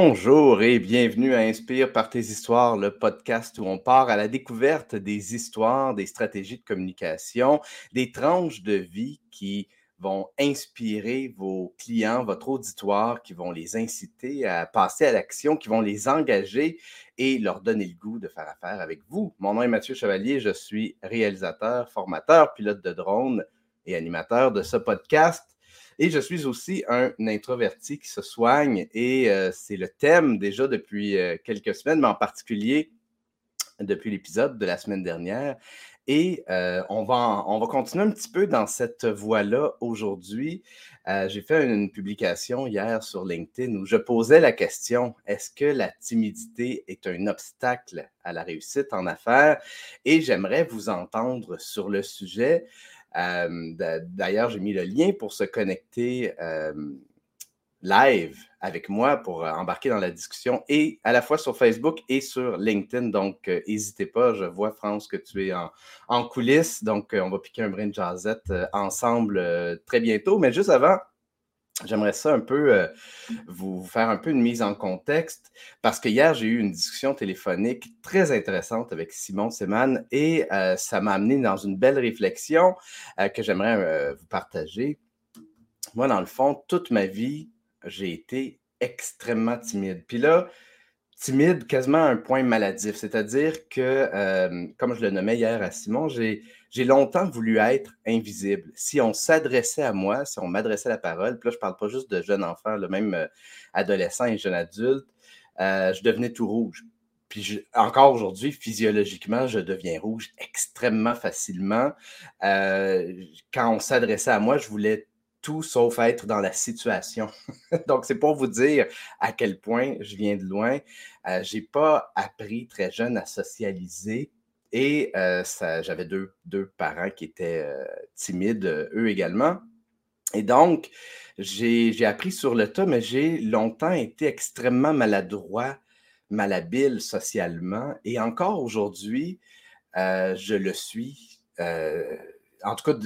Bonjour et bienvenue à Inspire par tes histoires, le podcast où on part à la découverte des histoires, des stratégies de communication, des tranches de vie qui vont inspirer vos clients, votre auditoire, qui vont les inciter à passer à l'action, qui vont les engager et leur donner le goût de faire affaire avec vous. Mon nom est Mathieu Chevalier, je suis réalisateur, formateur, pilote de drone et animateur de ce podcast. Et je suis aussi un introverti qui se soigne et euh, c'est le thème déjà depuis euh, quelques semaines, mais en particulier depuis l'épisode de la semaine dernière. Et euh, on, va on va continuer un petit peu dans cette voie-là aujourd'hui. J'ai fait une publication hier sur LinkedIn où je posais la question, est-ce que la timidité est un obstacle à la réussite en affaires? Et j'aimerais vous entendre sur le sujet. D'ailleurs, j'ai mis le lien pour se connecter live avec moi pour euh, embarquer dans la discussion et à la fois sur Facebook et sur LinkedIn. Donc, euh, n'hésitez pas. Je vois, France, que tu es en, coulisses. Donc, euh, on va piquer un brin de jazzette ensemble très bientôt. Mais juste avant, J'aimerais ça un peu euh, vous faire un peu une mise en contexte parce que hier, j'ai eu une discussion téléphonique très intéressante avec Simon Seman et euh, ça m'a amené dans une belle réflexion euh, que j'aimerais vous partager. Moi, dans le fond, toute ma vie, j'ai été extrêmement timide. Puis là, timide, quasiment un point maladif, c'est-à-dire que, comme je le nommais hier à Simon, j'ai longtemps voulu être invisible. Si on s'adressait à moi, si on m'adressait la parole, puis là, je ne parle pas juste de jeunes enfants, le même euh, adolescents et jeunes adultes, euh, je devenais tout rouge. Puis encore aujourd'hui, physiologiquement, je deviens rouge extrêmement facilement. Euh, quand on s'adressait à moi, je voulais tout sauf être dans la situation. Donc, c'est pour vous dire à quel point je viens de loin. je n'ai pas appris très jeune à socialiser et j'avais deux, parents qui étaient timides, eux également. Et donc, j'ai appris sur le tas, mais j'ai longtemps été extrêmement maladroit, malhabile socialement. Et encore aujourd'hui, je le suis. en tout cas,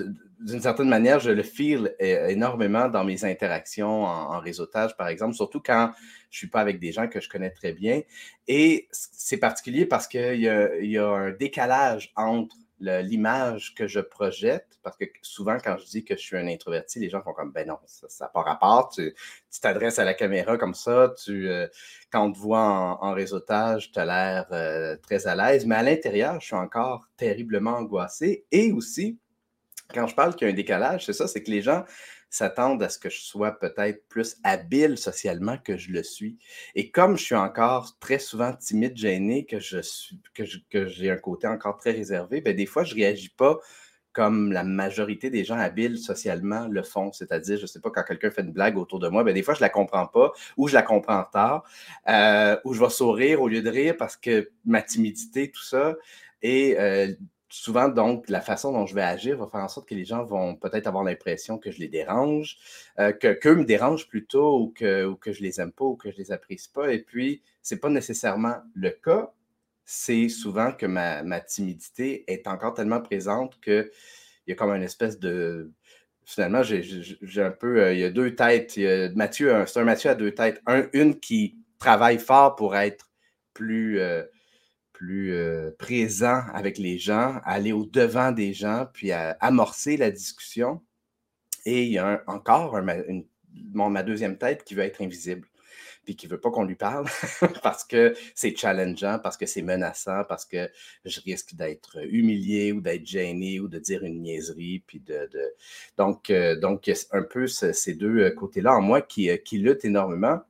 d'une certaine manière, je le feel énormément dans mes interactions en, réseautage, par exemple, surtout quand je ne suis pas avec des gens que je connais très bien. Et c'est particulier parce qu'il y, y, a un décalage entre l'image que je projette, parce que souvent, quand je dis que je suis un introverti, les gens font comme, ben non, ça n'a pas rapport, tu t'adresses à la caméra comme ça, tu, euh, quand on te voit en, réseautage, tu as l'air euh, très à l'aise, mais à l'intérieur, je suis encore terriblement angoissé et aussi, quand je parle qu'il y a un décalage, c'est ça, c'est que les gens s'attendent à ce que je sois peut-être plus habile socialement que je le suis. Et comme je suis encore très souvent timide, gêné, que je suis, que, j'ai un côté encore très réservé, bien, des fois, je réagis pas comme la majorité des gens habiles socialement le font. C'est-à-dire, je ne sais pas, quand quelqu'un fait une blague autour de moi, bien, des fois, je ne la comprends pas ou je la comprends tard, euh, ou je vais sourire au lieu de rire parce que ma timidité, tout ça. Et euh, souvent, donc, la façon dont je vais agir va faire en sorte que les gens vont peut-être avoir l'impression que je les dérange, euh, que qu'eux me dérangent plutôt ou que, ou que je les aime pas ou que je les apprécie pas. Et puis, ce n'est pas nécessairement le cas. C'est souvent que ma, timidité est encore tellement présente qu'il y a comme une espèce de. Finalement, j'ai un peu. Euh, il y a deux têtes. Mathieu, c'est un Mathieu à deux têtes. Un, une qui travaille fort pour être plus. Euh, plus euh, présent avec les gens, aller au-devant des gens, puis à amorcer la discussion. Et il y a encore ma deuxième tête qui veut être invisible, puis qui ne veut pas qu'on lui parle parce que c'est challengeant, parce que c'est menaçant, parce que je risque d'être humilié ou d'être gêné ou de dire une niaiserie. Puis de, Donc, euh, donc, un peu ces deux euh, côtés-là en moi qui, qui luttent énormément.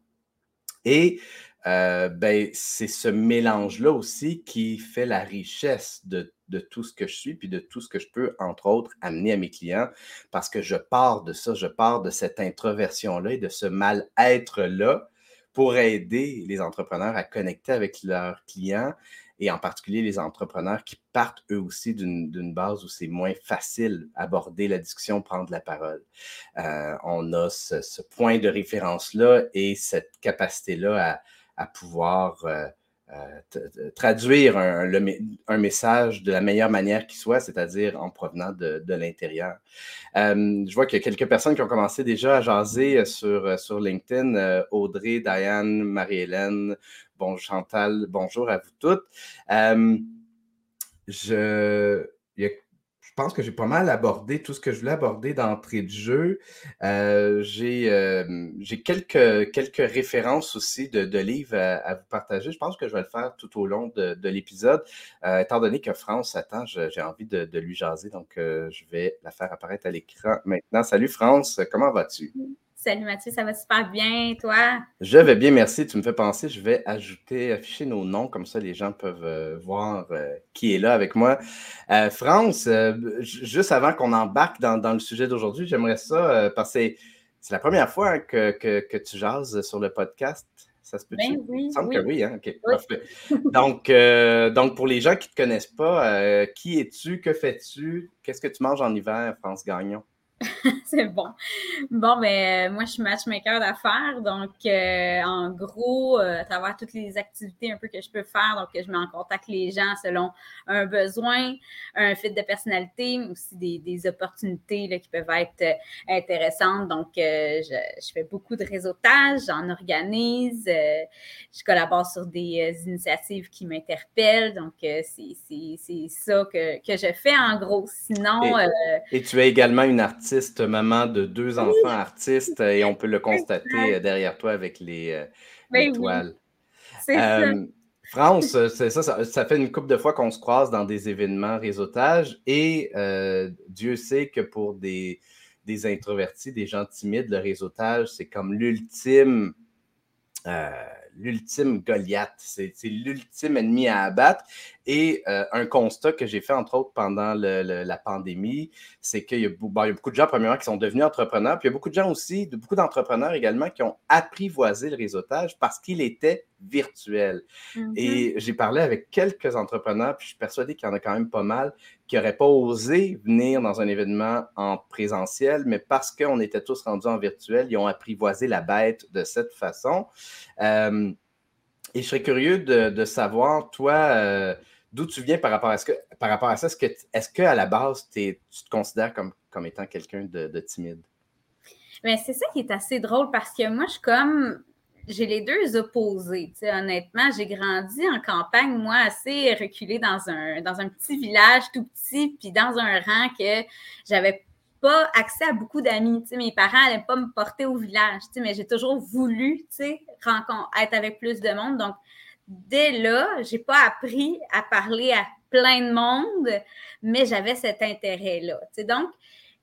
Et euh, ben, c'est ce mélange-là aussi qui fait la richesse de, tout ce que je suis, puis de tout ce que je peux, entre autres, amener à mes clients, parce que je pars de ça, je pars de cette introversion-là et de ce mal-être-là pour aider les entrepreneurs à connecter avec leurs clients et en particulier les entrepreneurs qui partent eux aussi d'une base où c'est moins facile d'aborder la discussion, prendre la parole. Euh, on a ce point de référence-là et cette capacité-là à, à pouvoir euh, euh, traduire un, message de la meilleure manière qui soit, c'est-à-dire en provenant de, l'intérieur. Euh, je vois qu'il y a quelques personnes qui ont commencé déjà à jaser sur, sur LinkedIn. Audrey, Diane, Marie-Hélène, bon, Chantal, bonjour à vous toutes. je, il y a je pense que j'ai pas mal abordé tout ce que je voulais aborder d'entrée de jeu. Euh, euh, j'ai quelques, quelques références aussi de, livres à, vous partager. Je pense que je vais le faire tout au long de, l'épisode. Euh, étant donné que France attend, j'ai envie de, lui jaser, donc je vais la faire apparaître à l'écran maintenant. Salut France, comment vas-tu? Salut Mathieu, ça va super bien, toi? Je vais bien, merci. Tu me fais penser, je vais ajouter, afficher nos noms, comme ça les gens peuvent euh, voir euh, qui est là avec moi. Euh, France, juste avant qu'on embarque dans, le sujet d'aujourd'hui, j'aimerais ça, parce que c'est la première fois hein, que, tu jases sur le podcast. Ça se peut ben oui, Il semble que oui, hein? OK, parfait. Donc, donc, pour les gens qui ne te connaissent pas, qui es-tu? Que fais-tu? Qu'est-ce que tu manges en hiver, France Gagnon? c'est bon. Bon, ben, euh, moi, je suis matchmaker d'affaires. Donc, euh, en gros, euh, à travers toutes les activités un peu que je peux faire, donc, je mets en contact les gens selon un besoin, un fit de personnalité, mais aussi des, opportunités là, qui peuvent être intéressantes. Donc, je, fais beaucoup de réseautage, j'en organise, je collabore sur des initiatives qui m'interpellent. Donc, c'est ça que, je fais en gros. Sinon. et tu es également une artiste maman de deux enfants artistes, et on peut le constater derrière toi avec les, euh, ben toiles. Euh, France, ça, ça, fait une couple de fois qu'on se croise dans des événements réseautage et euh, Dieu sait que pour des, des, introvertis, des gens timides, le réseautage, c'est comme l'ultime l'ultime Goliath. C'est l'ultime ennemi à abattre. Et euh, un constat que j'ai fait, entre autres, pendant la pandémie, c'est qu'il y, a beaucoup de gens, premièrement, qui sont devenus entrepreneurs. Puis il y a beaucoup de gens aussi, de, beaucoup d'entrepreneurs également, qui ont apprivoisé le réseautage parce qu'il était virtuel. Mm-hmm. Et j'ai parlé avec quelques entrepreneurs, puis je suis persuadé qu'il y en a quand même pas mal qui n'auraient pas osé venir dans un événement en présentiel, mais parce qu'on était tous rendus en virtuel, ils ont apprivoisé la bête de cette façon. Euh, et je serais curieux de, savoir, toi, euh, d'où tu viens par rapport à, ce que, par rapport à ça. Est-ce qu'à est qu'à la base, tu te considères comme, comme étant quelqu'un de, timide? Mais c'est ça qui est assez drôle parce que moi, je suis comme j'ai les deux opposés. Honnêtement, j'ai grandi en campagne, moi, assez reculée dans un, dans un petit village tout petit, puis dans un rang que j'avais pas accès à beaucoup d'amis. Mes parents n'allaient pas me porter au village, mais j'ai toujours voulu être avec plus de monde. Donc, dès là, j'ai pas appris à parler à plein de monde, mais j'avais cet intérêt-là. Donc,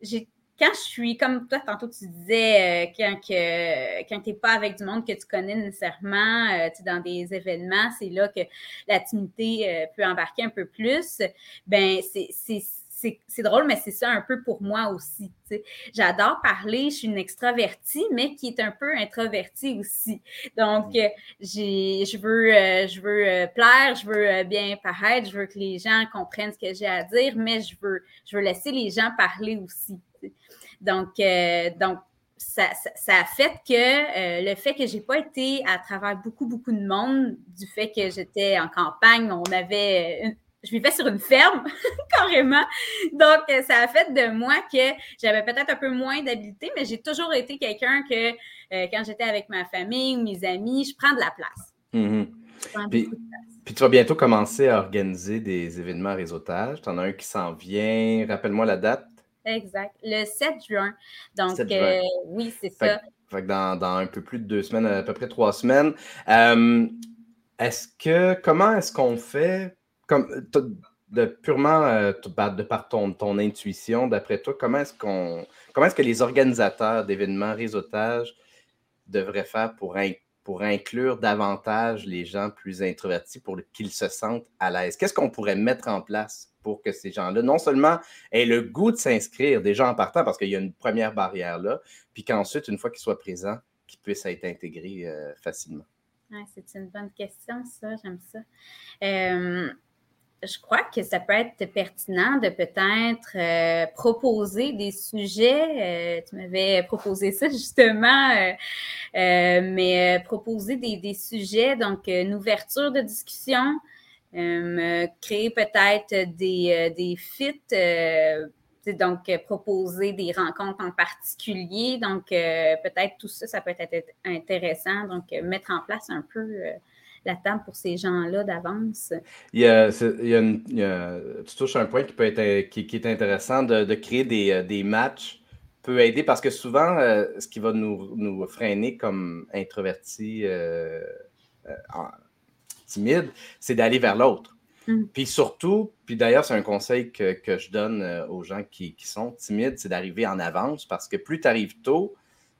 j'ai quand je suis, comme toi, tantôt tu disais, euh, quand, quand tu n'es pas avec du monde que tu connais nécessairement, euh, dans des événements, c'est là que la timidité euh, peut embarquer un peu plus. Ben, c'est drôle, mais c'est ça un peu pour moi aussi. J'adore parler, je suis une extravertie, mais qui est un peu introvertie aussi. Donc, je veux, je veux plaire, je veux bien paraître, je veux que les gens comprennent ce que j'ai à dire, mais je veux, je veux laisser les gens parler aussi. Donc, euh, donc ça, a fait que euh, le fait que j'ai pas été à travers beaucoup, beaucoup de monde, du fait que j'étais en campagne, on avait je vivais sur une ferme, carrément. Donc, ça a fait de moi que j'avais peut-être un peu moins d'habileté, mais j'ai toujours été quelqu'un que euh, quand j'étais avec ma famille ou mes amis, je prends de la place. Mm-hmm. puis, puis, tu vas bientôt commencer à organiser des événements réseautage. Tu en as un qui s'en vient. Rappelle-moi la date. Exact. Le 7 juin. Donc, euh, oui, c'est ça. Fait que dans, un peu plus de deux semaines, à peu près trois semaines. Euh, est-ce que, comment est-ce qu'on fait, comme, de purement euh, de par ton, ton intuition, d'après toi, comment est-ce qu'on, comment est-ce que les organisateurs d'événements réseautage devraient faire pour, pour inclure davantage les gens plus introvertis pour qu'ils se sentent à l'aise? Qu'est-ce qu'on pourrait mettre en place pour que ces gens-là, non seulement aient le goût de s'inscrire déjà en partant, parce qu'il y a une première barrière là, puis qu'ensuite, une fois qu'ils soient présents, qu'ils puissent être intégrés euh, facilement? c'est une bonne question, ça, j'aime ça. Euh, je crois que ça peut être pertinent de peut-être euh, proposer des sujets. Euh, tu m'avais proposé ça justement, euh, mais proposer des, sujets, donc une ouverture de discussion, créer peut-être des, des fits. donc, proposer des rencontres en particulier. Donc, peut-être tout ça, ça peut être intéressant. Donc, mettre en place un peu la table pour ces gens-là d'avance? Il y a, tu touches un point qui peut être qui, est intéressant de, créer des, des, matchs peut aider parce que souvent, euh, ce qui va nous, nous freiner comme introvertis euh, euh, timides, c'est d'aller vers l'autre. Mm. Puis surtout, puis d'ailleurs, c'est un conseil que, que je donne aux gens qui, qui sont timides, c'est d'arriver en avance parce que plus tu arrives tôt,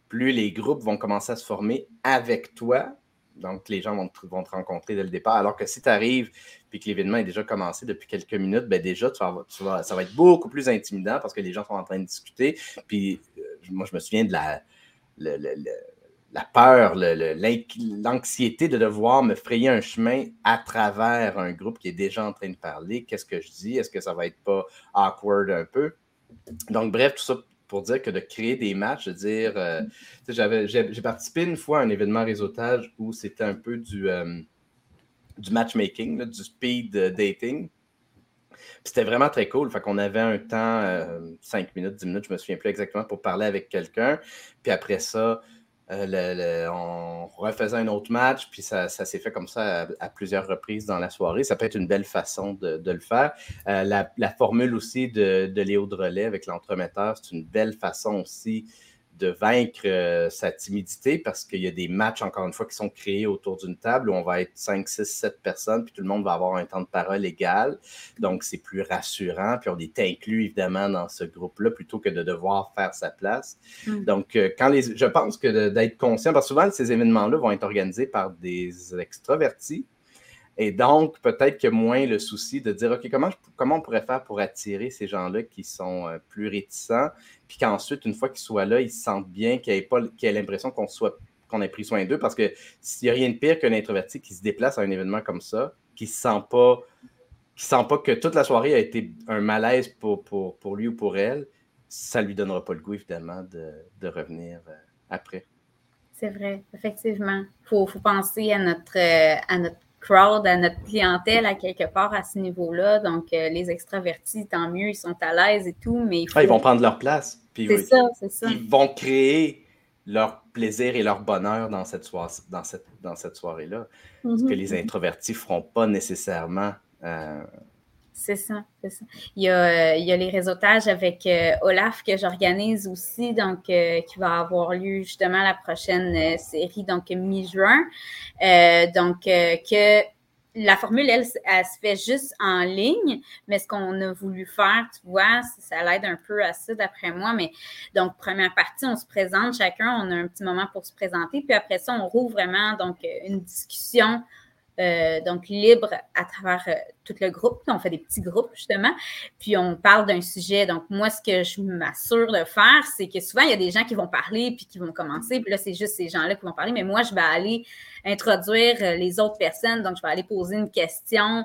plus les groupes vont commencer à se former avec toi, donc, les gens vont te, rencontrer dès le départ. Alors que si tu arrives et que l'événement est déjà commencé depuis quelques minutes, ben déjà, ça va être beaucoup plus intimidant parce que les gens sont en train de discuter. Puis, euh, moi, je me souviens de la, la peur, l'anxiété de devoir me frayer un chemin à travers un groupe qui est déjà en train de parler. Qu'est-ce que je dis? Est-ce que ça va être pas awkward un peu? Donc, bref, tout ça pour dire que de créer des matchs, de dire, euh, j'ai participé une fois à un événement réseautage où c'était un peu du, euh, du matchmaking, du speed dating. C'était vraiment très cool. Fait qu'on avait un temps, 5 euh, minutes, 10 minutes, je me souviens plus exactement, pour parler avec quelqu'un. Puis après ça, euh, on refaisait un autre match, puis ça, s'est fait comme ça à, plusieurs reprises dans la soirée. Ça peut être une belle façon de, le faire. Euh, la, formule aussi de, de Léo Drolet avec l'entremetteur, c'est une belle façon aussi de vaincre euh, sa timidité parce qu'il y a des matchs, encore une fois, qui sont créés autour d'une table où on va être 5, 6, 7 personnes, puis tout le monde va avoir un temps de parole égal. Donc, c'est plus rassurant. Puis on est inclus, évidemment, dans ce groupe-là plutôt que de devoir faire sa place. Mm. Donc, euh, quand les, je pense que d'être conscient, parce que souvent, ces événements-là vont être organisés par des extravertis. Et donc, peut-être que moins le souci de dire, OK, comment, comment on pourrait faire pour attirer ces gens-là qui sont euh, plus réticents, puis qu'ensuite, une fois qu'ils soient là, ils se sentent bien, qu'ils aient, l'impression qu'on soit qu'on ait pris soin d'eux, parce que s'il n'y a rien de pire qu'un introverti qui se déplace à un événement comme ça, qui ne sent pas qui sent pas que toute la soirée a été un malaise pour, pour, lui ou pour elle, ça ne lui donnera pas le goût, évidemment, de, revenir euh, après. C'est vrai, effectivement. Il faut, faut, penser à notre, euh, à notre crowd, à notre clientèle à quelque part à ce niveau-là. Donc, euh, les extravertis, tant mieux, ils sont à l'aise et tout, mais ah, ils vont prendre leur place. C'est ça, c'est ça. Ils vont créer leur plaisir et leur bonheur dans cette, dans cette, dans cette soirée-là. Ce que les mhm. introvertis ne feront pas nécessairement. Euh, c'est ça, c'est ça. Il y, a, les réseautages avec euh, Olaf que j'organise aussi, donc euh, qui va avoir lieu justement la prochaine euh, série, donc mi-juin. donc, que la formule, elle, elle, se fait juste en ligne, mais ce qu'on a voulu faire, tu vois, ça l'aide un peu à ça, d'après moi. Mais donc, première partie, on se présente chacun, on a un petit moment pour se présenter, puis après ça, on rouvre vraiment donc une discussion euh, donc libre à travers euh, tout le groupe. On fait des petits groupes, justement. Puis on parle d'un sujet. Donc, moi, ce que je m'assure de faire, c'est que souvent, il y a des gens qui vont parler puis qui vont commencer. Puis là, c'est juste ces gens-là qui vont parler. Mais moi, je vais aller introduire euh, les autres personnes. Donc, je vais aller poser une question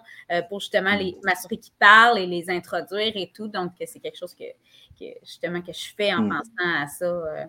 pour justement m'assurer qu'ils parlent et les introduire et tout. Donc, c'est quelque chose que, justement que je fais en mm. pensant à ça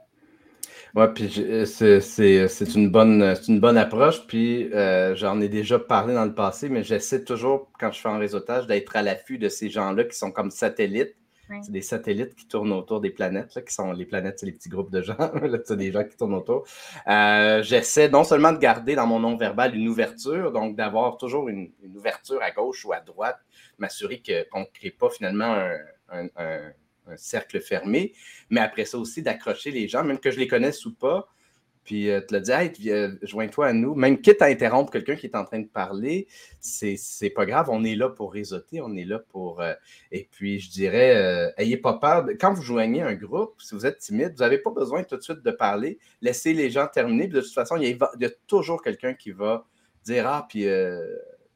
oui, puis euh, c'est une, bonne, une bonne approche. Puis euh, j'en ai déjà parlé dans le passé, mais j'essaie toujours, quand je fais un réseautage, d'être à l'affût de ces gens-là qui sont comme satellites. C'est des satellites qui tournent autour des planètes, qui sont les planètes, c'est les petits groupes de gens. c'est des gens qui tournent autour. Euh, j'essaie non seulement de garder dans mon nom verbal une ouverture, donc d'avoir toujours une, ouverture à gauche ou à droite, m'assurer qu'on ne crée pas finalement un un cercle fermé, mais après ça aussi d'accrocher les gens, même que je les connaisse ou pas, puis euh, te le dire, hey, joins-toi à nous, même quitte à interrompre quelqu'un qui est en train de parler, c'est pas grave, on est là pour réseauter, on est là pour. Euh, et puis, je dirais, euh, ayez pas peur. quand vous joignez un groupe, si vous êtes timide, vous n'avez pas besoin tout de suite de parler, laissez les gens terminer, puis de toute façon, il y a, toujours quelqu'un qui va dire Ah, puis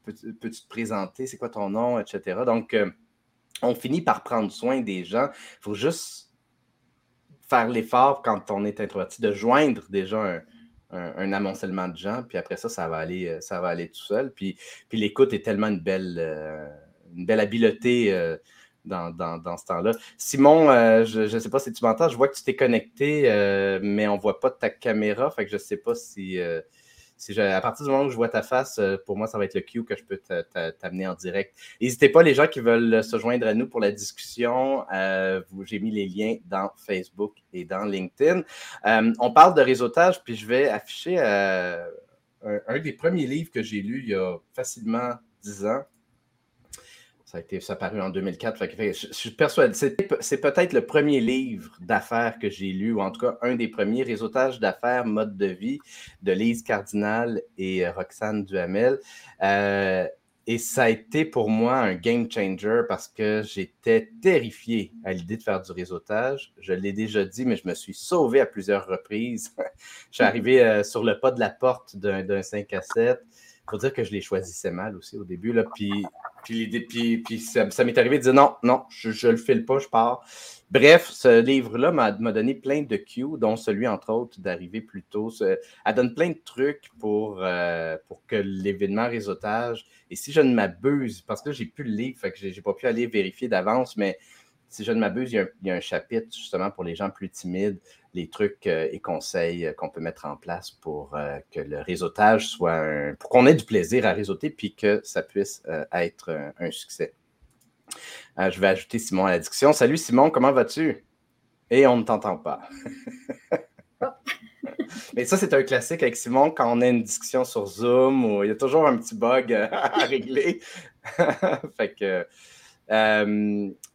peux-tu te présenter, c'est quoi ton nom, etc. Donc, on finit par prendre soin des gens. Il faut juste faire l'effort quand on est introverti de joindre déjà un, amoncellement de gens, puis après ça, ça va aller, euh, ça va aller tout seul. Puis, l'écoute est tellement une belle, euh, une belle habileté dans, ce temps-là. Simon, je ne sais pas si tu m'entends, je vois que tu t'es connecté, mais on ne voit pas ta caméra, fait que je ne sais pas si à partir du moment où je vois ta face, euh, pour moi, ça va être le cue que je peux t'amener en direct. N'hésitez pas, les gens qui veulent se joindre à nous pour la discussion. Euh, J'ai mis les liens dans Facebook et dans LinkedIn. Euh, on parle de réseautage, puis je vais afficher un, un, des premiers livres que j'ai lu il y a facilement 10 ans. Ça a été ça paru en 2004. je, suis persuadé. C'est peut-être le premier livre d'affaires que j'ai lu, ou en tout cas un des premiers, Réseautage d'affaires, mode de vie, de Lise Cardinal et euh, Roxane Duhamel. Euh, et ça a été pour moi un game changer parce que j'étais terrifié à l'idée de faire du réseautage. Je l'ai déjà dit, mais je me suis sauvé à plusieurs reprises. je suis arrivé euh, sur le pas de la porte d'un 5 à 7 faut dire que je les choisissais mal aussi au début. Là, puis, puis, puis, ça, m'est arrivé de dire non, non, je ne le file pas, je pars. Bref, ce livre-là m'a donné plein de cues, dont celui, entre autres, d'arriver plus tôt. Elle donne plein de trucs pour, euh, pour que l'événement réseautage, et si je ne m'abuse, parce que j'ai plus le livre, fait que j'ai pas pu aller vérifier d'avance, mais si je ne m'abuse, il, y a un chapitre justement pour les gens plus timides les trucs euh, et conseils euh, qu'on peut mettre en place pour euh, que le réseautage soit un, pour qu'on ait du plaisir à réseauter puis que ça puisse être un, succès. je vais ajouter Simon à la discussion. Salut Simon, comment vas-tu? Et on ne t'entend pas. Mais ça, c'est un classique avec Simon quand on a une discussion sur Zoom où il y a toujours un petit bug à régler. fait que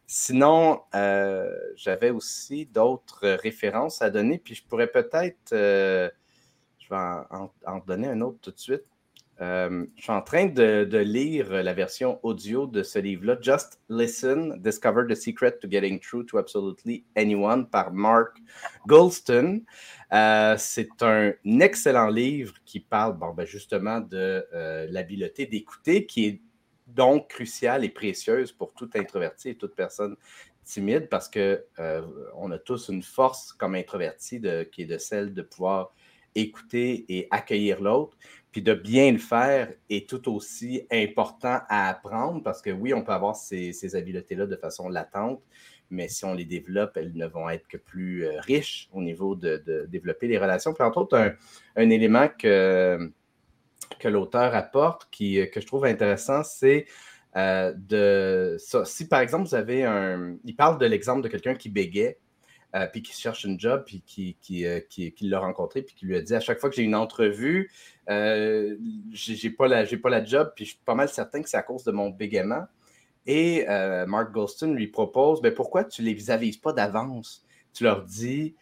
Sinon, euh, j'avais aussi d'autres références à donner, puis je pourrais peut-être, euh, je vais en, donner un autre tout de suite. Euh, je suis en train de, lire la version audio de ce livre-là, Just Listen, Discover the Secret to Getting Through to Absolutely Anyone par Mark Goldston. C'est un excellent livre qui parle bon, ben justement de l'habileté d'écouter, qui est donc cruciale et précieuse pour tout introverti et toute personne timide parce qu'on euh, a tous une force comme introverti qui est de celle de pouvoir écouter et accueillir l'autre. Puis de bien le faire est tout aussi important à apprendre parce que oui, on peut avoir ces, habiletés-là de façon latente, mais si on les développe, elles ne vont être que plus euh, riches au niveau de, développer les relations. Puis entre autres, un élément que que l'auteur apporte, qui, euh, que je trouve intéressant, c'est euh, de Si par exemple, vous avez un. Il parle de l'exemple de quelqu'un qui bégait, euh, puis qui cherche une job, puis qui, qui, qui, l'a rencontré, puis qui lui a dit à chaque fois que j'ai une entrevue, j'ai pas, pas la job, puis je suis pas mal certain que c'est à cause de mon bégaiement. Et Mark Golston lui propose ben, pourquoi tu les avises pas d'avance? Tu leur dis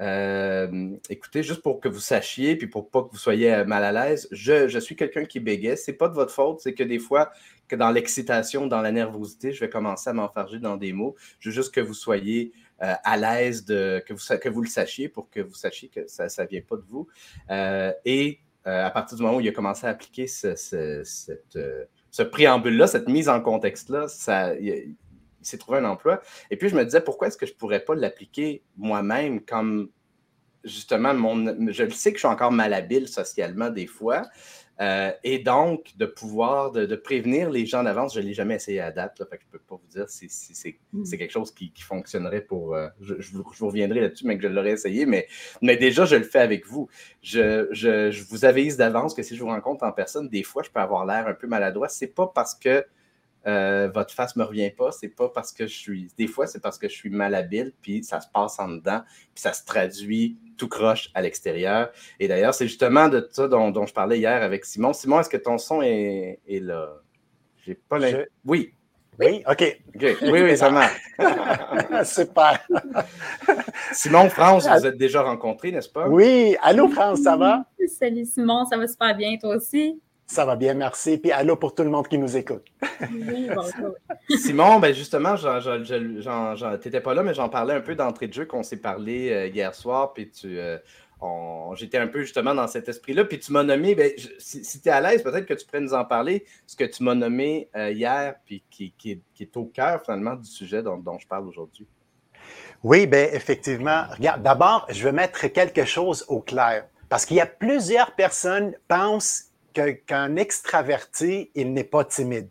euh, écoutez, juste pour que vous sachiez, puis pour pas que vous soyez euh, mal à l'aise, je, suis quelqu'un qui bégait. C'est pas de votre faute, c'est que des fois, que dans l'excitation, dans la nervosité, je vais commencer à m'enfarger dans des mots. Je veux juste que vous soyez euh, à l'aise, de, que, vous, que vous le sachiez pour que vous sachiez que ça ne vient pas de vous. et à partir du moment où il a commencé à appliquer ce, ce préambule-là, cette mise en contexte-là, ça, s'est trouvé un emploi. Et puis, je me disais, pourquoi est-ce que je ne pourrais pas l'appliquer moi-même comme justement, mon, je le sais que je suis encore malhabile socialement des fois. Euh, et donc, de pouvoir, de, prévenir les gens d'avance, je ne l'ai jamais essayé à date. fait que je ne peux pas vous dire si, mm. c'est quelque chose qui, fonctionnerait pour. Euh, je, vous, reviendrai là-dessus, mais que je l'aurais essayé. Mais, mais déjà, je le fais avec vous. Je, je vous avise d'avance que si je vous rencontre en personne, des fois, je peux avoir l'air un peu maladroit. Ce n'est pas parce que euh, votre face ne me revient pas, c'est pas parce que je suis. Des fois, c'est parce que je suis malhabile, puis ça se passe en dedans, puis ça se traduit tout croche à l'extérieur. Et d'ailleurs, c'est justement de ça dont, je parlais hier avec Simon. Simon, est-ce que ton son est, là? J'ai pas Oui. Oui, OK. Oui, oui, ça marche. Super. Simon, France, vous êtes déjà rencontrés, n'est-ce pas? Oui. Allô, France, ça va? Salut, Simon, ça va super bien, toi aussi? Ça va bien, merci. Puis allô pour tout le monde qui nous écoute. Simon, ben justement, tu n'étais pas là, mais j'en parlais un peu d'entrée de jeu qu'on s'est parlé euh, hier soir. Puis tu, euh, j'étais un peu justement dans cet esprit-là. Puis tu m'as nommé, ben, si, tu es à l'aise, peut-être que tu pourrais nous en parler, ce que tu m'as nommé euh, hier, puis qui, est au cœur finalement du sujet dont, dont je parle aujourd'hui. Oui, bien effectivement. Regarde, d'abord, je vais mettre quelque chose au clair. Parce qu'il y a plusieurs personnes qui pensent qu'un extraverti, il n'est pas timide.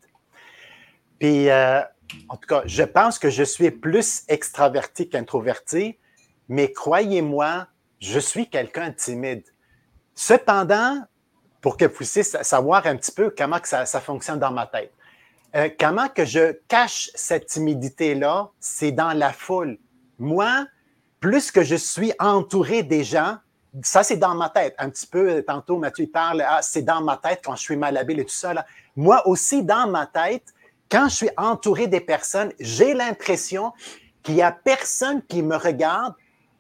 Puis, euh, en tout cas, je pense que je suis plus extraverti qu'introverti, mais croyez-moi, je suis quelqu'un de timide. Cependant, pour que vous puissiez savoir un petit peu comment ça, fonctionne dans ma tête, euh, comment que je cache cette timidité-là, c'est dans la foule. Moi, plus que je suis entouré des gens, ça, c'est dans ma tête. Un petit peu, tantôt, Mathieu parle, ah, c'est dans ma tête quand je suis malhabile et tout ça. Moi aussi, dans ma tête, quand je suis entouré des personnes, j'ai l'impression qu'il n'y a personne qui me regarde.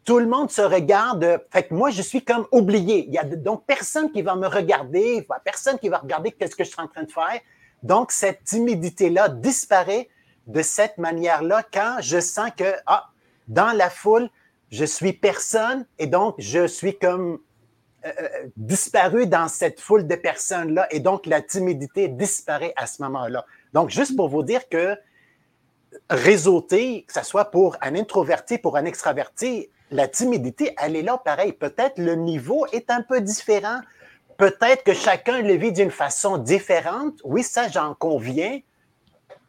Tout le monde se regarde. Fait que moi, je suis comme oublié. Il y a donc personne qui va me regarder, personne qui va regarder qu'est-ce que je suis en train de faire. Donc, cette timidité-là disparaît de cette manière-là quand je sens que, ah, dans la foule, je suis personne et donc je suis comme euh, euh, disparu dans cette foule de personnes-là et donc la timidité disparaît à ce moment-là. Donc, juste pour vous dire que réseauter, que ce soit pour un introverti, pour un extraverti, la timidité, elle est là pareil. Peut-être le niveau est un peu différent. Peut-être que chacun le vit d'une façon différente. Oui, ça, j'en conviens.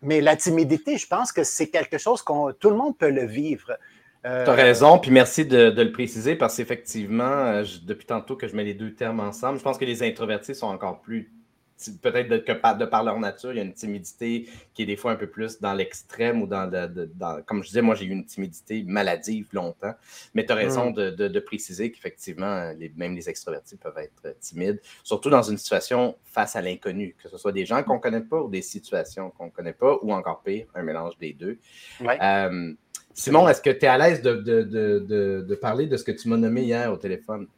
Mais la timidité, je pense que c'est quelque chose qu'on tout le monde peut le vivre. Euh, tu as raison, puis merci de, le préciser parce qu'effectivement, euh, depuis tantôt que je mets les deux termes ensemble, je pense que les introvertis sont encore plus. Peut-être que de par leur nature, il y a une timidité qui est des fois un peu plus dans l'extrême ou dans, Comme je disais, moi, j'ai eu une timidité maladive longtemps, mais tu as raison mm. de, préciser qu'effectivement, même les extrovertis peuvent être timides, surtout dans une situation face à l'inconnu, que ce soit des gens qu'on ne connaît pas ou des situations qu'on ne connaît pas, ou encore pire, un mélange des deux. Euh, Simon, est-ce que tu es à l'aise de, parler de ce que tu m'as nommé hier au téléphone?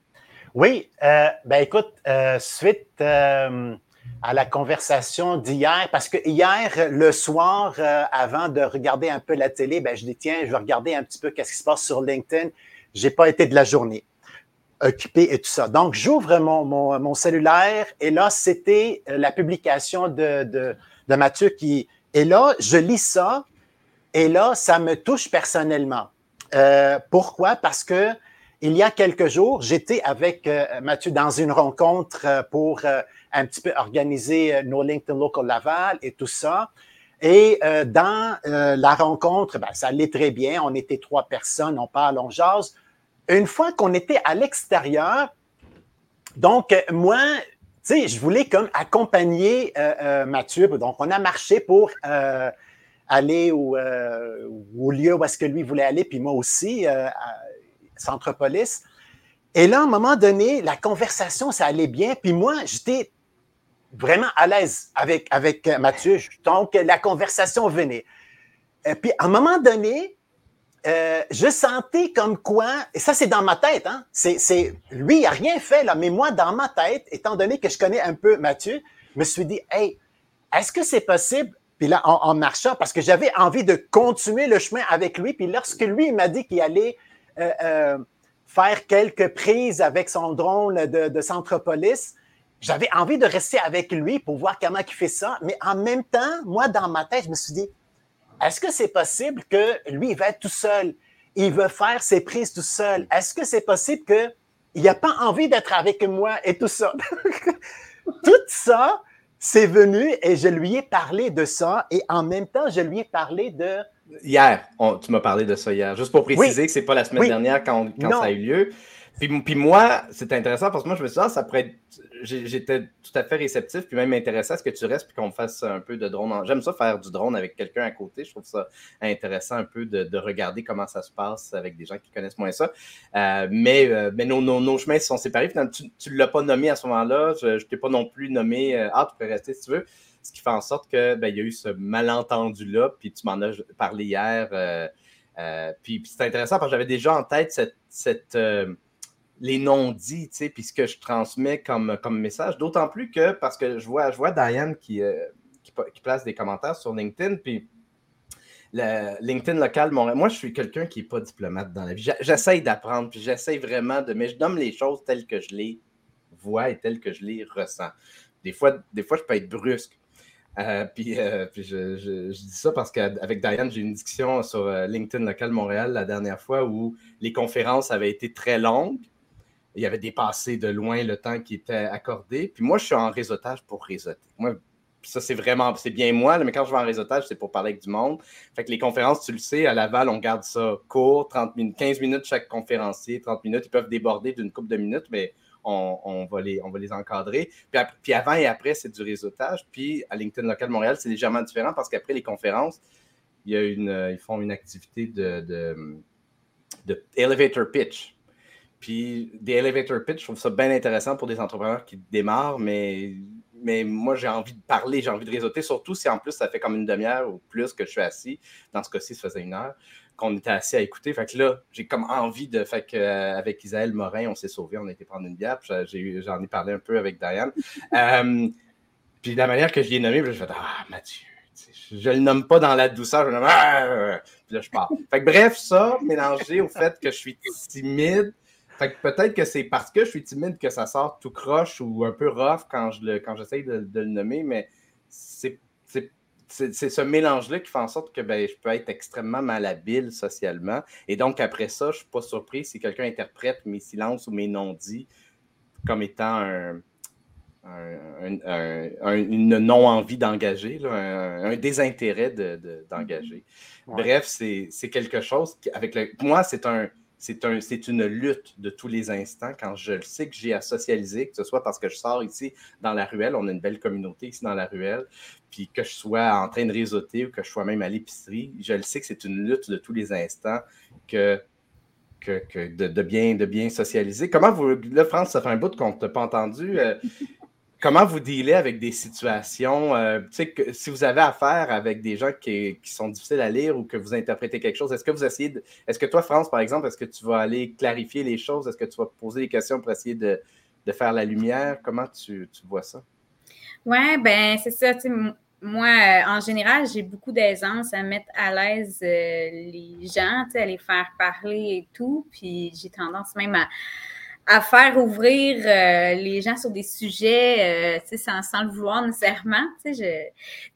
Oui, euh, ben écoute, euh, suite euh, à la conversation d'hier, parce que hier, le soir, avant de regarder un peu la télé, ben, je dis tiens, je vais regarder un petit peu qu'est-ce qui se passe sur LinkedIn. Je n'ai pas été de la journée occupé et tout ça. Donc, j'ouvre mon, mon, cellulaire et là, c'était la publication de, de, de Mathieu qui. Et là, je lis ça et là, ça me touche personnellement. Euh, pourquoi? Parce que il y a quelques jours, j'étais avec euh, Mathieu dans une rencontre euh, pour un petit peu organiser nos LinkedIn Local Laval et tout ça. Et dans la rencontre, ben, ça allait très bien. On était trois personnes, on parle, on jase. Une fois qu'on était à l'extérieur, donc moi, tu sais, je voulais comme accompagner Mathieu. Donc, on a marché pour aller euh, au, lieu où est-ce que lui voulait aller, puis moi aussi, euh, à Centropolis. Et là, à un moment donné, la conversation, ça allait bien, puis moi, j'étais vraiment à l'aise avec, avec Mathieu. Donc, la conversation venait. Et puis, à un moment donné, euh, je sentais comme quoi, et ça c'est dans ma tête, hein, c'est, lui, il n'a rien fait là, mais moi, dans ma tête, étant donné que je connais un peu Mathieu, je me suis dit, hey, est-ce que c'est possible puis là, en, marchant, parce que j'avais envie de continuer le chemin avec lui. Puis lorsque lui m'a dit qu'il allait euh, euh, faire quelques prises avec son drone de, de Centropolis, j'avais envie de rester avec lui pour voir comment il fait ça. Mais en même temps, moi, dans ma tête, je me suis dit, est-ce que c'est possible que lui, il va être tout seul? Il veut faire ses prises tout seul. Est-ce que c'est possible qu'il n'a pas envie d'être avec moi et tout ça? tout ça, c'est venu et je lui ai parlé de ça et en même temps, je lui ai parlé de. Hier, tu m'as parlé de ça hier. Juste pour préciser que ce n'est pas la semaine dernière quand, quand ça a eu lieu. Puis, puis moi, c'est intéressant parce que moi, je me suis dit, ah, ça pourrait être. J'étais tout à fait réceptif, puis même intéressé à ce que tu restes, puis qu'on fasse un peu de drone. J'aime ça faire du drone avec quelqu'un à côté. Je trouve ça intéressant un peu de, regarder comment ça se passe avec des gens qui connaissent moins ça. Euh, mais euh, mais nos, nos, chemins se sont séparés. tu ne l'as pas nommé à ce moment-là. Je ne t'ai pas non plus nommé. Euh, ah, tu peux rester si tu veux. Ce qui fait en sorte que ben, y a eu ce malentendu-là, puis tu m'en as parlé hier. puis, puis c'est intéressant parce que j'avais déjà en tête cette les non-dits, tu sais, puis ce que je transmets comme, message. D'autant plus que, parce que je vois, je vois Diane qui, euh, place des commentaires sur LinkedIn, puis LinkedIn local, moi, je suis quelqu'un qui n'est pas diplomate dans la vie. J'essaye d'apprendre, puis j'essaye vraiment de. Mais je nomme les choses telles que je les vois et telles que je les ressens. Des fois, je peux être brusque. Euh, puis, euh, je, dis ça parce qu'avec Diane, j'ai une discussion sur LinkedIn local Montréal la dernière fois où les conférences avaient été très longues il avait dépassé de loin le temps qui était accordé. Puis moi, je suis en réseautage pour réseauter. Moi, ça, c'est vraiment, c'est bien moi, mais quand je vais en réseautage, c'est pour parler avec du monde. Fait que les conférences, tu le sais, à Laval, on garde ça court, 30 minutes, 15 minutes chaque conférencier, 30 minutes. Ils peuvent déborder d'une couple de minutes, mais on, va, les, on va les encadrer. Puis, avant et après, c'est du réseautage. Puis à LinkedIn Local Montréal, c'est légèrement différent parce qu'après les conférences, il y a une, ils font une activité de, de, elevator pitch. Puis des elevator pitch, je trouve ça bien intéressant pour des entrepreneurs qui démarrent, mais mais moi, j'ai envie de parler, j'ai envie de réseauter, surtout si en plus ça fait comme une demi-heure ou plus que je suis assis. Dans ce cas-ci, ça faisait une heure qu'on était assis à écouter. Fait que là, j'ai comme envie de. Fait que, euh, avec Isaël Morin, on s'est sauvés, on a été prendre une bière. J'en ai, parlé un peu avec Diane. Euh, puis la manière que je l'ai nommé, je fais Ah, Mathieu. Je le nomme pas dans la douceur, je le nomme ah, Puis là, je pars. Fait que, bref, ça, mélangé au fait que je suis timide, fait que peut-être que c'est parce que je suis timide que ça sort tout croche ou un peu rough quand je le, quand j'essaye de, le nommer, mais c'est, ce mélange-là qui fait en sorte que ben, je peux être extrêmement malhabile socialement. Et donc, après ça, je ne suis pas surpris si quelqu'un interprète mes silences ou mes non-dits comme étant un, une non-envie d'engager, un, désintérêt d'engager. Bref, c'est quelque chose qui, avec le, moi, c'est un, c'est un, une lutte de tous les instants quand je le sais que j'ai à socialiser, que ce soit parce que je sors ici dans la ruelle, on a une belle communauté ici dans la ruelle, puis que je sois en train de réseauter ou que je sois même à l'épicerie, je le sais que c'est une lutte de tous les instants que, que, de, bien, de bien socialiser. Comment vous, là, France, ça fait un bout qu'on ne t'a pas entendu. Euh, comment vous dealez avec des situations, euh, que, si vous avez affaire avec des gens qui, sont difficiles à lire ou que vous interprétez quelque chose, est-ce que vous essayez de, est-ce que toi, France, par exemple, est-ce que tu vas aller clarifier les choses? Est-ce que tu vas poser des questions pour essayer de, faire la lumière? Comment tu, vois ça? Oui, ben c'est ça. Moi, euh, en général, j'ai beaucoup d'aisance à mettre à l'aise euh, les gens, à les faire parler et tout. Puis j'ai tendance même à à faire ouvrir euh, les gens sur des sujets euh, sans, sans, le vouloir nécessairement. Je,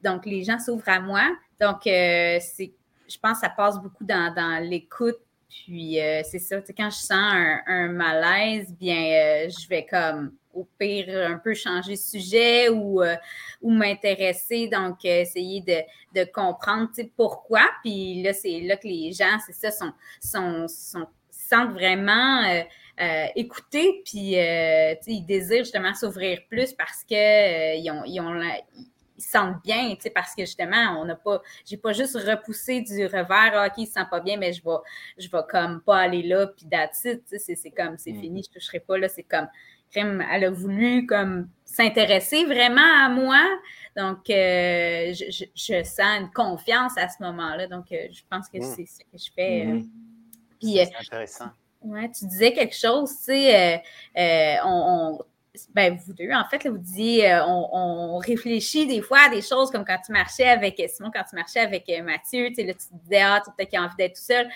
donc, les gens s'ouvrent à moi. Donc, euh, je pense que ça passe beaucoup dans, l'écoute. Puis, c'est ça, quand je sens un, malaise, bien, je vais comme au pire un peu changer de sujet ou, m'intéresser, donc essayer de, de comprendre pourquoi. Puis là, c'est là que les gens, c'est ça, sont, sont, sont, sentent vraiment euh, écouter, puis euh, ils désirent justement s'ouvrir plus parce que euh, ils, ont, ils, ont ils se sentent bien, parce que justement, on n'a pas, j'ai pas juste repoussé du revers, ah, ok, il se sent pas bien, mais je vais, je vais comme pas aller là, puis d'attitude, c'est, c'est comme, c'est mm. fini, je toucherai pas là, c'est comme, elle a voulu comme s'intéresser vraiment à moi, donc je, je, sens une confiance à ce moment-là, donc je pense que mm. c'est ce que je fais. Mm-hmm. c'est intéressant. Ouais, tu disais quelque chose, tu sais, euh, euh, on, ben, vous deux, en fait, vous disiez, euh, on, réfléchit des fois à des choses comme quand tu marchais avec Simon, quand tu marchais avec Mathieu, tu sais, là, tu disais, ah, tu peut-être qu'il a envie d'être tout seul.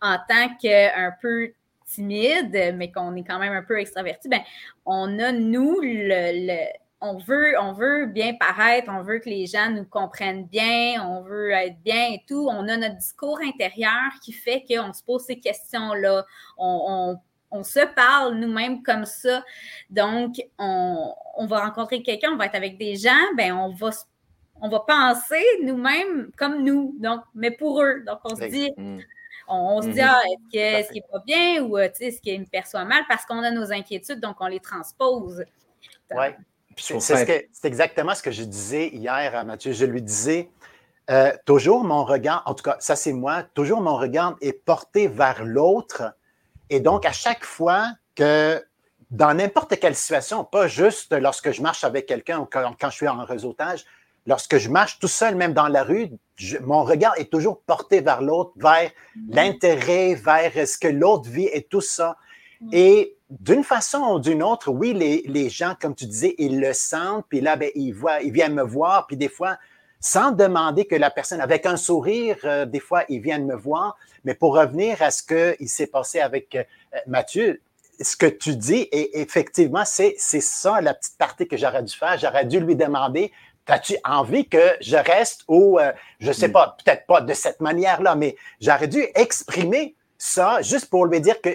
En tant qu'un peu timide, mais qu'on est quand même un peu extraverti, ben, on a, nous, le on veut, on veut bien paraître, on veut que les gens nous comprennent bien, on veut être bien et tout. On a notre discours intérieur qui fait qu'on se pose ces questions-là. On, se parle nous-mêmes comme ça. Donc, on, va rencontrer quelqu'un, on va être avec des gens, ben on va on va penser nous-mêmes comme nous, donc, mais pour eux. Donc, on se dit, mm. on, se dit, mm-hmm. ah, est-ce qu'il n'est pas bien ou est-ce qu'il me perçoit mal? Parce qu'on a nos inquiétudes, donc on les transpose. Oui. C'est exactement ce que je disais hier à Mathieu. Je lui disais, euh, toujours mon regard, en tout cas, ça c'est moi, toujours mon regard est porté vers l'autre. Et donc, à chaque fois que dans n'importe quelle situation, pas juste lorsque je marche avec quelqu'un ou quand, je suis en réseautage, lorsque je marche tout seul, même dans la rue, mon regard est toujours porté vers l'autre, vers mm-hmm. l'intérêt, vers ce que l'autre vit et tout ça. Mm. Et d'une façon ou d'une autre, oui, les, gens, comme tu disais, ils le sentent, puis là, ben, ils, voient, ils viennent me voir, puis des fois, sans demander que la personne, avec un sourire, euh, des fois, ils viennent me voir. Mais pour revenir à ce qu'il s'est passé avec euh, Mathieu, ce que tu dis, et effectivement, c'est ça la petite partie que j'aurais dû faire. J'aurais dû lui demander As-tu envie que je reste ou, euh, je ne sais mm. pas, peut-être pas de cette manière-là, mais j'aurais dû exprimer ça juste pour lui dire que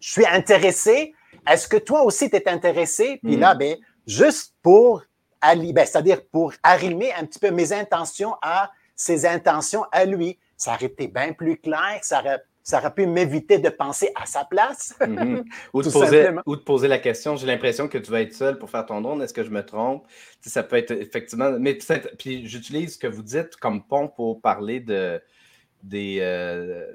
je suis intéressé, est-ce que toi aussi, tu es intéressé? Puis là, mm. ben, juste pour ben, c'est-à-dire pour arrimer un petit peu mes intentions à ses intentions à lui. Ça aurait été bien plus clair, ça aurait, ça aurait pu m'éviter de penser à sa place. Mhm. ou, de poser, ou, de poser, la question, j'ai l'impression que tu vas être seul pour faire ton drone, est-ce que je me trompe? ça peut être effectivement, mais puis j'utilise ce que vous dites comme pont pour parler de, des, euh,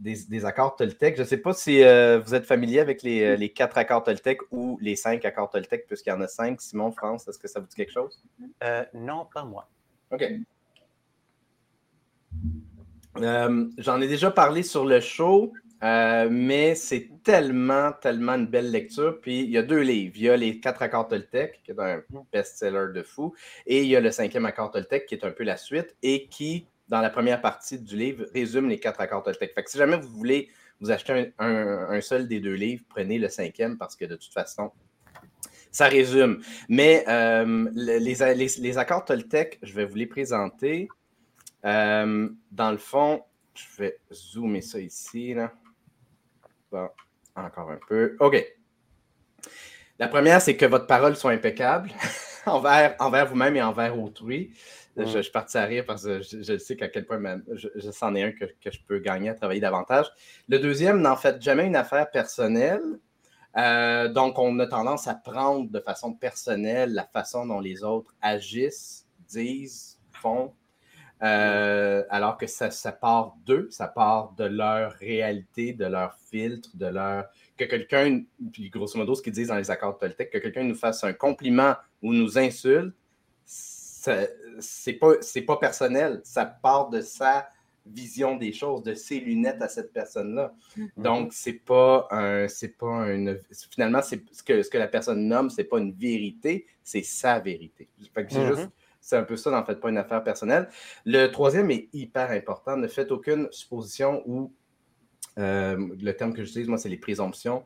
des, accords Toltec. Je ne sais pas si euh, vous êtes familier avec euh, les, quatre accords Toltec ou les cinq accords Toltec, puisqu'il y en a cinq. Simon, France, est-ce que ça vous dit quelque chose? Euh, non, pas moi. OK. J'en ai déjà parlé sur le show, mais c'est tellement, tellement une belle lecture. Puis il y a deux livres. Il y a les quatre accords Toltec, qui est un best-seller de fou, et il y a le cinquième accord Toltec, qui est un peu la suite, et qui dans la première partie du livre, résume les quatre accords Toltec. Fait que si jamais vous voulez vous acheter un, seul des deux livres, prenez le cinquième parce que de toute façon, ça résume. Mais euh, les, accords Toltec, je vais vous les présenter. Euh, dans le fond, je vais zoomer ça ici. Là. Bon, encore un peu. OK. La première, c'est que votre parole soit impeccable envers, envers vous-même et envers autrui. Je, suis parti à rire parce que je, sais qu'à quel point je, je s'en ai un que, je peux gagner à travailler davantage. Le deuxième, n'en faites jamais une affaire personnelle. Euh, donc, on a tendance à prendre de façon personnelle la façon dont les autres agissent, disent, font, euh, alors que ça, ça part d'eux, ça part de leur réalité, de leur filtre, de leur. Que quelqu'un, puis grosso modo, ce qu'ils disent dans les accords Toltec, que quelqu'un nous fasse un compliment ou nous insulte, c'est pas, pas personnel. Ça part de sa vision des choses, de ses lunettes à cette personne-là. Mm-hmm. Donc, c'est pas un, c'est pas une, finalement, c'est ce que, ce que la personne nomme, c'est pas une vérité, c'est sa vérité. Mm-hmm. c'est un peu ça, n'en faites pas une affaire personnelle. Le troisième est hyper important. Ne faites aucune supposition ou euh, le terme que j'utilise, moi, c'est les présomptions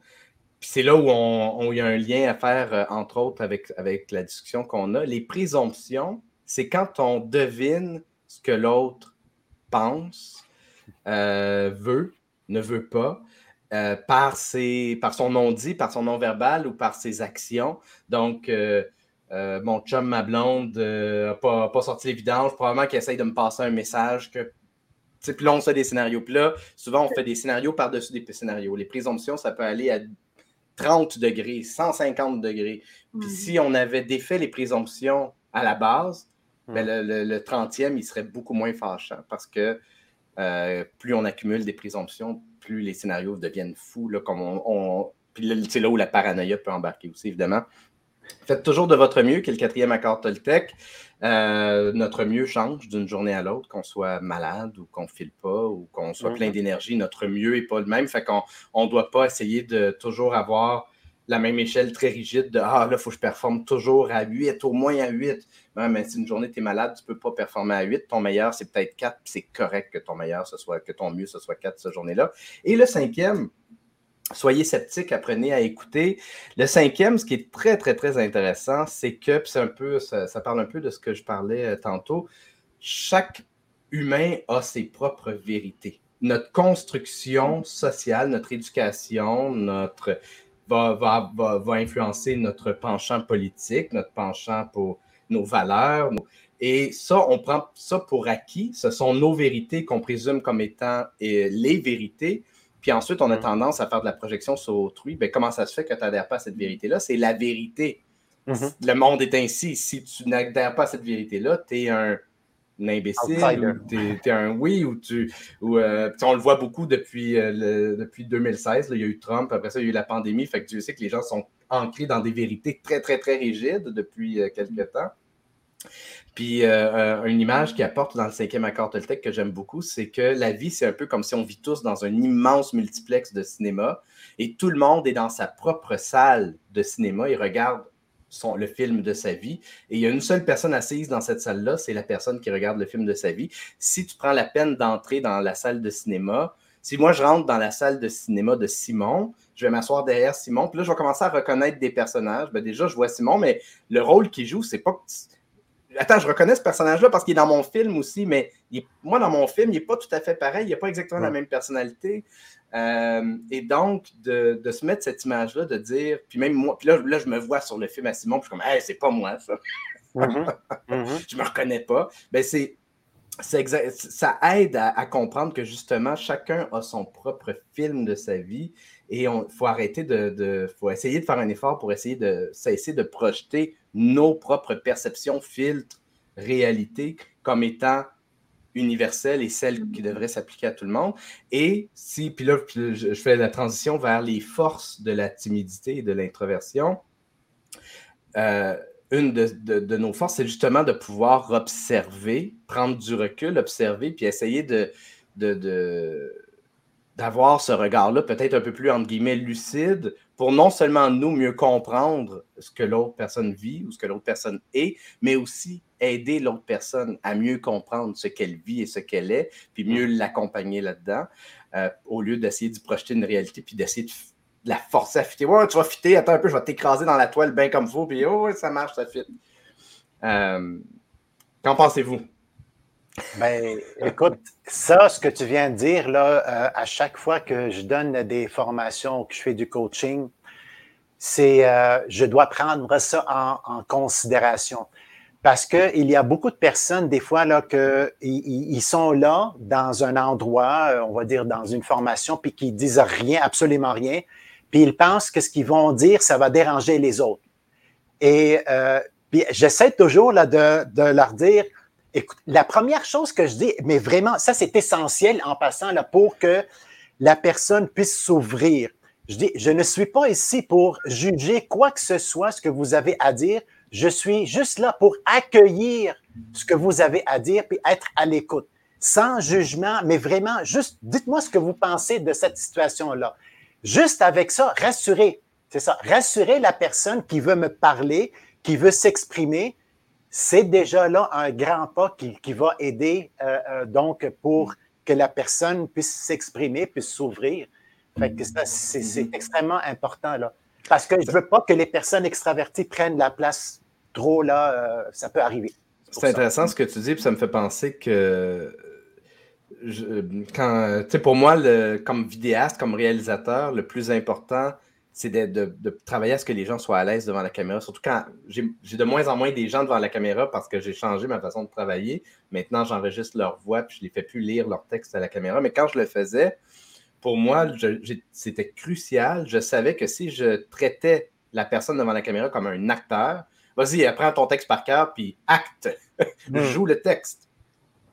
c'est là où on, y a un lien à faire, euh, entre autres, avec, avec la discussion qu'on a. Les présomptions, c'est quand on devine ce que l'autre pense, euh, veut, ne veut pas, euh, par, ses, par son non-dit, par son non-verbal ou par ses actions. Donc, mon chum, ma blonde, n'a pas, pas, sorti l'évidence, probablement qu'il essaye de me passer un message que. Puis là, on fait des scénarios. Puis là, souvent, on fait des scénarios par-dessus des scénarios. Les présomptions, ça peut aller à 30 degrés, 150 degrés. Puis si on avait défait les présomptions à la base, ben le, 30e, il serait beaucoup moins fâchant parce que euh, plus on accumule des présomptions, plus les scénarios deviennent fous. Là, comme on, Puis c'est là où la paranoïa peut embarquer aussi, évidemment. Faites toujours de votre mieux, qui est le quatrième accord Toltec. Euh, notre mieux change d'une journée à l'autre, qu'on soit malade ou qu'on ne file pas ou qu'on soit plein mhm. d'énergie. Notre mieux n'est pas le même. Fait qu'on ne doit pas essayer de toujours avoir la même échelle très rigide de Ah, là, il faut que je performe toujours à 8, au moins à 8. mais si une journée, tu es malade, tu ne peux pas performer à 8. Ton meilleur, c'est peut-être 4, c'est correct que ton meilleur, ce soit, que ton mieux, ce soit 4 cette journée-là. Et le cinquième, soyez sceptiques, apprenez à écouter. Le cinquième, ce qui est très, très, très intéressant, c'est que, c'est un peu, ça, parle un peu de ce que je parlais euh, tantôt, chaque humain a ses propres vérités. Notre construction sociale, notre éducation, notre va, va, va, influencer notre penchant politique, notre penchant pour nos valeurs. Et ça, on prend ça pour acquis. Ce sont nos vérités qu'on présume comme étant euh, les vérités. Puis ensuite, on a tendance à faire de la projection sur autrui. Bien, comment ça se fait que tu n'adhères pas à cette vérité-là? C'est la vérité. Mm-hmm. Le monde est ainsi. Si tu n'adhères pas à cette vérité-là, tu es un, imbécile, tu es, un oui, ou tu. Ou, euh, on le voit beaucoup depuis, euh, depuis 2016. il y a eu Trump, après ça, il y a eu la pandémie. Fait que tu sais que les gens sont ancrés dans des vérités très, très, très rigides depuis euh, quelques temps. Puis euh, une image qui apporte dans le cinquième accord Toltec que j'aime beaucoup, c'est que la vie, c'est un peu comme si on vit tous dans un immense multiplex de cinéma et tout le monde est dans sa propre salle de cinéma et regarde son, le film de sa vie. Et il y a une seule personne assise dans cette salle-là, c'est la personne qui regarde le film de sa vie. Si tu prends la peine d'entrer dans la salle de cinéma, si moi je rentre dans la salle de cinéma de Simon, je vais m'asseoir derrière Simon, puis là je vais commencer à reconnaître des personnages. Ben, déjà, je vois Simon, mais le rôle qu'il joue, c'est pas Attends, je reconnais ce personnage-là parce qu'il est dans mon film aussi, mais moi, dans mon film, il n'est pas tout à fait pareil. Il n'a pas exactement la même personnalité. Euh, et donc, de, se mettre cette image-là, de dire, puis même moi, puis là, là, je me vois sur le film à Simon, puis je suis comme, hey, c'est pas moi, ça. Mm-hmm. je me reconnais pas. Ben, c'est ça aide à, comprendre que justement, chacun a son propre film de sa vie et il faut arrêter de, faut essayer de faire un effort pour essayer de cesser de projeter nos propres perceptions, filtres, réalités comme étant universelles et celles qui devraient s'appliquer à tout le monde. Et si, puis là, je fais la transition vers les forces de la timidité et de l'introversion. Euh, une de, nos forces, c'est justement de pouvoir observer, prendre du recul, observer, puis essayer de, d'avoir ce regard-là peut-être un peu plus, entre guillemets, lucide pour non seulement nous mieux comprendre ce que l'autre personne vit ou ce que l'autre personne est, mais aussi aider l'autre personne à mieux comprendre ce qu'elle vit et ce qu'elle est, puis mieux l'accompagner là-dedans, euh, au lieu d'essayer de projeter une réalité, puis d'essayer de la forcer à fitter. Ouais, tu vas fitter, attends un peu, je vais t'écraser dans la toile bien comme faut, puis oh, ça marche, ça fit. Euh, qu'en pensez-vous? Ben, écoute, ça, ce que tu viens de dire, là, euh, à chaque fois que je donne des formations, que je fais du coaching, c'est euh, je dois prendre ça en, considération. Parce qu'il y a beaucoup de personnes, des fois, là, que ils, sont là dans un endroit, on va dire dans une formation, puis qui disent rien, absolument rien, puis ils pensent que ce qu'ils vont dire, ça va déranger les autres. Et euh, puis j'essaie toujours là, de, leur dire, écoute, la première chose que je dis, mais vraiment, ça c'est essentiel en passant là, pour que la personne puisse s'ouvrir. Je dis, je ne suis pas ici pour juger quoi que ce soit, ce que vous avez à dire. Je suis juste là pour accueillir ce que vous avez à dire, puis être à l'écoute, sans jugement, mais vraiment, juste dites-moi ce que vous pensez de cette situation-là. Juste avec ça, rassurer, c'est ça, rassurer la personne qui veut me parler, qui veut s'exprimer, c'est déjà là un grand pas qui, va aider euh, euh, donc pour que la personne puisse s'exprimer, puisse s'ouvrir. Fait que ça, c'est mm-hmm. extrêmement important là. Parce que je ne veux pas que les personnes extraverties prennent la place trop là, euh, ça peut arriver. C'est intéressant ce que tu dis, puis ça me fait penser que quand, pour moi, comme vidéaste, comme réalisateur, le plus important, c'est de, travailler à ce que les gens soient à l'aise devant la caméra. Surtout quand j'ai de moins en moins des gens devant la caméra parce que j'ai changé ma façon de travailler. Maintenant, j'enregistre leur voix puis je ne les fais plus lire leur texte à la caméra. Mais quand je le faisais, pour moi, c'était crucial. Je savais que si je traitais la personne devant la caméra comme un acteur, vas-y, prends ton texte par cœur puis acte, hmm. joue le texte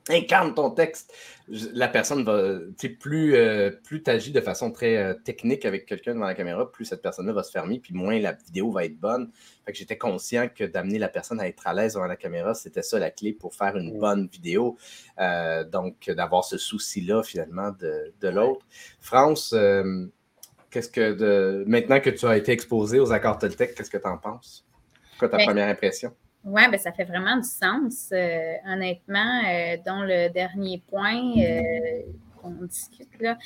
incarne ton texte. La personne va, tu sais, plus, euh, plus tu agis de façon très euh, technique avec quelqu'un devant la caméra, plus cette personne-là va se fermer, puis moins la vidéo va être bonne. Fait que j'étais conscient que d'amener la personne à être à l'aise devant la caméra, c'était ça la clé pour faire une bonne vidéo. Euh, donc, d'avoir ce souci-là, finalement, de, de l'autre. France, qu'est-ce que de, maintenant que tu as été exposé aux accords Toltec, qu'est-ce que tu en penses? Quoi ta ben, première impression? Oui, ben, ça fait vraiment du sens, euh, honnêtement, euh, dont le dernier point euh, qu'on discute là.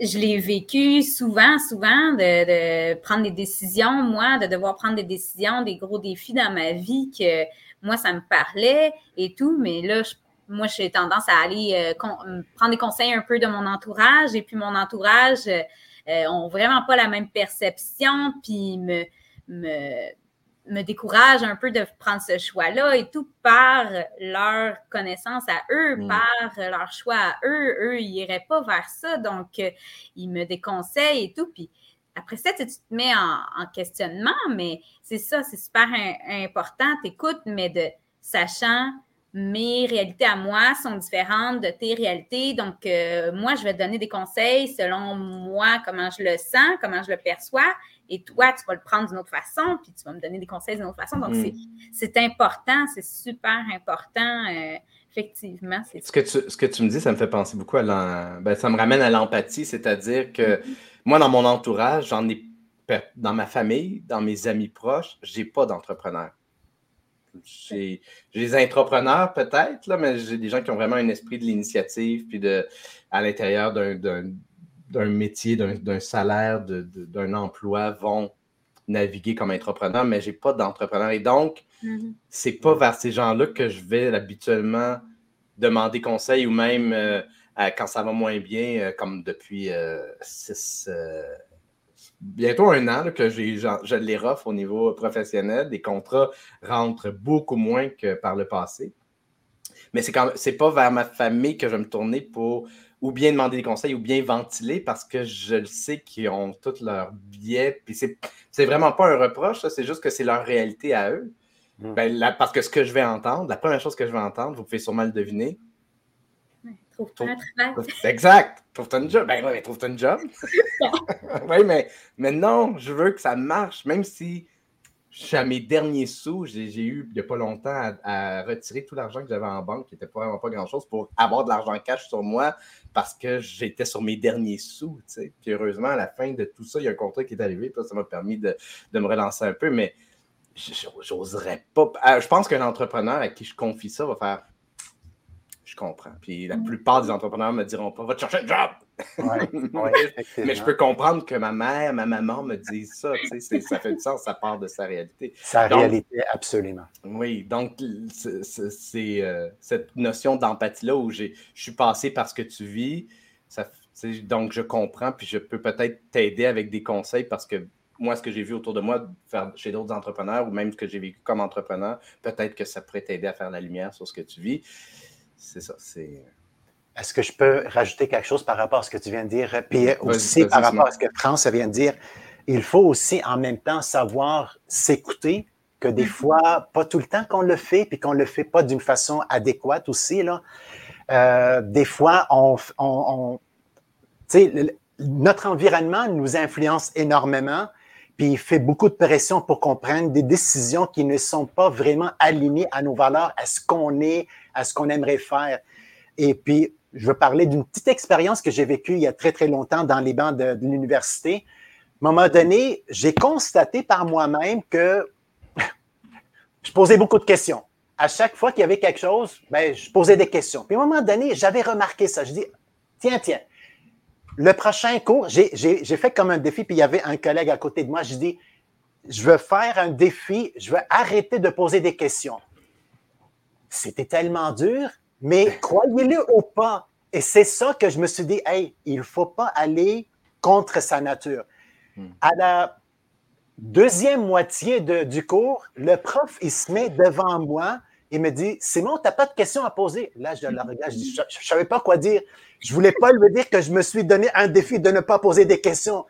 Je l'ai vécu souvent, souvent, de, prendre des décisions, moi, de devoir prendre des décisions, des gros défis dans ma vie que moi, ça me parlait et tout, mais là, moi, j'ai tendance à aller prendre des conseils un peu de mon entourage et puis mon entourage ont vraiment pas la même perception, puis me, me me décourage un peu de prendre ce choix-là et tout par leur connaissance à eux, mm. par leur choix à eux. Eux, ils n'iraient pas vers ça. Donc, euh, ils me déconseillent et tout. Puis après ça, tu, te mets en, questionnement, mais c'est ça, c'est super important. Tu écoutes, mais de sachant mes réalités à moi sont différentes de tes réalités. Donc, euh, moi, je vais te donner des conseils selon moi, comment je le sens, comment je le perçois. Et toi, tu vas le prendre d'une autre façon, puis tu vas me donner des conseils d'une autre façon. Donc, mm. c'est important, c'est super important. Euh, effectivement. Ce que, tu, ce que tu me dis, ça me fait penser beaucoup à l'empathie. Ben, ça me ramène à l'empathie, c'est-à-dire que mm-hmm. moi, dans mon entourage, j'en ai dans ma famille, dans mes amis proches, j'ai pas d'entrepreneur. J'ai des entrepreneurs peut-être, mais j'ai des gens qui ont vraiment un esprit de l'initiative, puis de, à l'intérieur d'un métier, d'un salaire, d'un emploi vont naviguer comme entrepreneur, mais je n'ai pas d'entrepreneur. Et donc, mm-hmm. c'est pas vers ces gens-là que je vais habituellement demander conseil ou même euh, quand ça va moins bien, euh, comme depuis 6, euh, bientôt un an que je les au niveau professionnel. Les contrats rentrent beaucoup moins que par le passé. Mais c'est quand c'est pas vers ma famille que je vais me tourner pour ou bien demander des conseils ou bien ventiler parce que je le sais qu'ils ont tous leurs biais. Puis c'est vraiment pas un reproche, c'est juste que c'est leur réalité à eux. Hmm. Ben, parce que ce que je vais entendre, la première chose que je vais entendre, vous pouvez sûrement le deviner. Trouve-toi un travail. Exact. Trouve-toi un job. Ben oui, trouve-toi un job. oui, mais, mais non, je veux que ça marche, même si je suis à mes derniers sous. J'ai eu, il n'y a pas longtemps, à, retirer tout l'argent que j'avais en banque, qui n'était vraiment pas grand-chose, pour avoir de l'argent cash sur moi parce que j'étais sur mes derniers sous. Puis heureusement, à la fin de tout ça, il y a un contrat qui est arrivé. Puis ça m'a permis de, me relancer un peu. Mais j'oserais pas. Euh, je pense qu'un entrepreneur à qui je confie ça va faire je comprends. Puis la plupart des entrepreneurs me diront pas, va te chercher un job. mais je peux comprendre que ma mère, ma maman me disent ça. Ça fait du sens, ça part de sa réalité. Sa réalité, absolument. Oui, donc c'est euh, cette notion d'empathie-là où je suis passé par ce que tu vis. Ça, donc je comprends, puis je peux peut-être t'aider avec des conseils parce que moi, ce que j'ai vu autour de moi faire chez d'autres entrepreneurs ou même ce que j'ai vécu comme entrepreneur, peut-être que ça pourrait t'aider à faire la lumière sur ce que tu vis. C'est ça, c'est. Est-ce que je peux rajouter quelque chose par rapport à ce que tu viens de dire? Puis aussi par rapport à ce que France vient de dire, il faut aussi en même temps savoir s'écouter, que des mm-hmm. fois, pas tout le temps qu'on le fait, puis qu'on ne le fait pas d'une façon adéquate aussi. Là. Euh, des fois, on, on, notre environnement nous influence énormément, puis il fait beaucoup de pression pour qu'on prenne des décisions qui ne sont pas vraiment alignées à nos valeurs, à ce qu'on est, à ce qu'on aimerait faire. Et puis, je veux parler d'une petite expérience que j'ai vécue il y a très, très longtemps dans les bancs de, l'université. À un moment donné, j'ai constaté par moi-même que je posais beaucoup de questions. À chaque fois qu'il y avait quelque chose, ben, je posais des questions. Puis à un moment donné, j'avais remarqué ça. Je dis, tiens, tiens, le prochain cours, j'ai fait comme un défi, puis il y avait un collègue à côté de moi. Je dis, je veux faire un défi, je veux arrêter de poser des questions. C'était tellement dur, mais croyez-le ou pas, et c'est ça que je me suis dit, hey, il ne faut pas aller contre sa nature. Hmm. À la deuxième moitié du cours, le prof, il se met devant moi et me dit, Simon, tu n'as pas de questions à poser? Là, je le regarde, je dis, je ne savais pas quoi dire. Je ne voulais pas lui dire que je me suis donné un défi de ne pas poser des questions.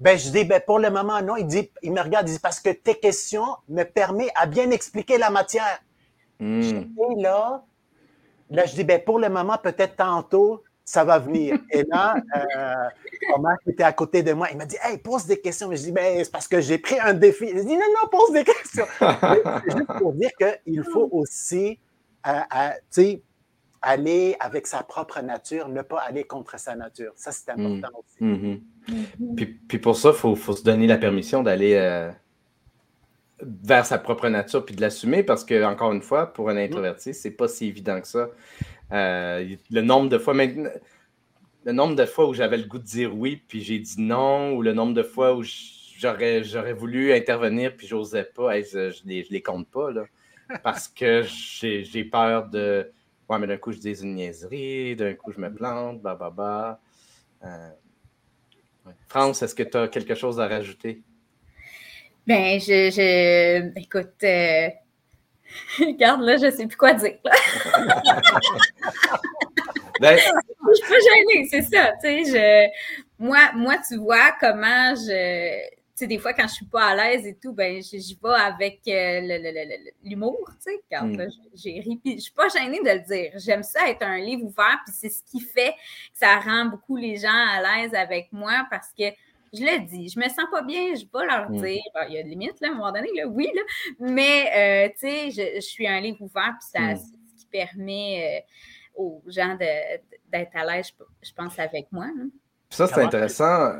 Ben, je dis, ben, pour le moment, non. Il dit, il me regarde, il dit, parce que tes questions me permettent à bien expliquer la matière. Hmm. Et là, là, je dis, ben, pour le moment, peut-être tantôt, ça va venir. Et là, euh, Omar était à côté de moi, il m'a dit, hey, pose des questions. Mais je dis, ben, c'est parce que j'ai pris un défi. Il dit, non, non, pose des questions. juste pour dire qu'il faut aussi, euh, aller avec sa propre nature, ne pas aller contre sa nature. Ça, c'est important aussi. Hmm, hmm. puis, pour ça, il faut, faut, se donner la permission d'aller euh, vers sa propre nature puis de l'assumer parce que, encore une fois, pour un introverti, c'est pas si évident que ça. Euh, le nombre de fois maintenant. Le nombre de fois où j'avais le goût de dire oui, puis j'ai dit non, ou le nombre de fois où j'aurais, j'aurais voulu intervenir, puis j'osais pas, je, je, les, les compte pas, là, parce que j'ai, peur de. Ouais, mais d'un coup, je dis une niaiserie, d'un coup, je me plante, bah, bah, bah. Euh, France, est-ce que tu as quelque chose à rajouter? Ben, je, je écoute, euh, regarde là, je sais plus quoi dire. ben... Je suis pas gênée, c'est ça. Tu sais, je... moi, moi, tu vois comment je. Tu sais, des fois, quand je suis pas à l'aise et tout, ben, j'y vais avec euh, l'humour, tu sais. Quand mm. j'ai ri, puis je suis pas gênée de le dire. J'aime ça être un livre ouvert, puis c'est ce qui fait que ça rend beaucoup les gens à l'aise avec moi parce que je le dis, je me sens pas bien, je vais pas leur mm. dire. il y a des limites, là, à un moment donné, là, oui, là, mais euh, tu sais, je, suis un livre ouvert, puis ça, mm. c'est ce qui permet euh, aux gens d'être à l'aise, je, pense, avec moi. Ça, c'est intéressant.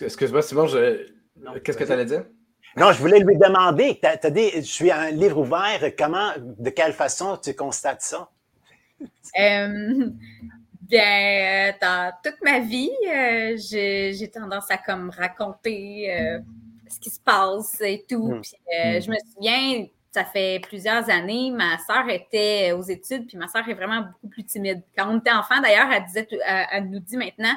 Excuse-moi, Simon, je... qu'est-ce que tu allais dire? Non, je voulais lui demander, tu as, dit, je suis un livre ouvert, comment, de quelle façon tu constates ça? Euh, Bien, euh, dans toute ma vie, euh, j'ai tendance à comme raconter euh, ce qui se passe et tout. Hmm. Puis, hmm. je me souviens, ça fait plusieurs années, ma sœur était aux études, puis ma sœur est vraiment beaucoup plus timide. Quand on était enfant, d'ailleurs, elle disait, elle nous dit maintenant,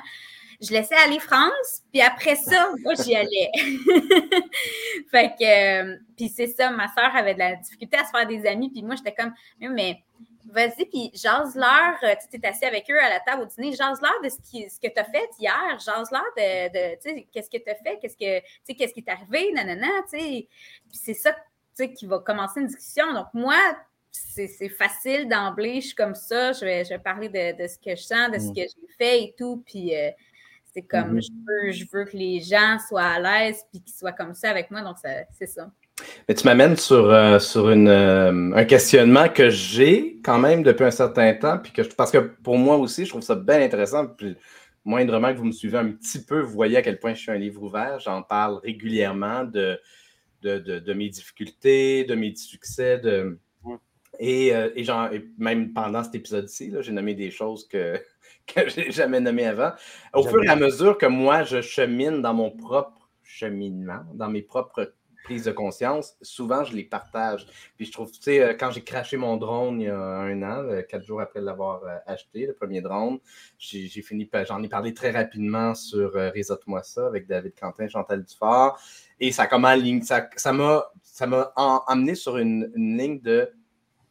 je laissais aller France, puis après ça, moi, j'y allais. fait que, euh, puis c'est ça, ma soeur avait de la difficulté à se faire des amis, puis moi, j'étais comme, mais vas-y, puis jase-leur, euh, tu t'es assis avec eux à la table au dîner, jase-leur de ce, qui, ce que tu as fait hier, jase-leur de, de tu sais, qu'est-ce que tu as fait, qu'est-ce que, qu'est-ce qui est arrivé, nanana, tu sais. Puis c'est ça, tu sais, qui va commencer une discussion. Donc, moi, c'est facile d'emblée, je suis comme ça, je vais, je vais parler de, de, ce que je sens, de ce mm. que j'ai fait et tout, puis euh, c'est comme, mm-hmm. je, veux, je veux que les gens soient à l'aise, puis qu'ils soient comme ça avec moi, donc c'est ça. Mais tu m'amènes sur, euh, sur une, euh, un questionnement que j'ai quand même depuis un certain temps, puis que parce que pour moi aussi, je trouve ça bien intéressant. Puis, moindrement que vous me suivez un petit peu, vous voyez à quel point je suis un livre ouvert. J'en parle régulièrement de, de, de, mes difficultés, de mes succès, de, et, euh, et, genre, même pendant cet épisode-ci, j'ai nommé des choses que, que je n'ai jamais nommées avant. Au fur et à mesure que moi, je chemine dans mon propre cheminement, dans mes propres prise de conscience, souvent je les partage. Puis je trouve, tu sais, euh, quand j'ai craché mon drone il y a un an, euh, quatre jours après l'avoir euh, acheté, le premier drone, j'ai fini, j'en ai parlé très rapidement sur Réseau-moi ça avec David Quentin, Chantal Dufort, et ça a ligne, ça m'a ça m'a amené sur une, ligne de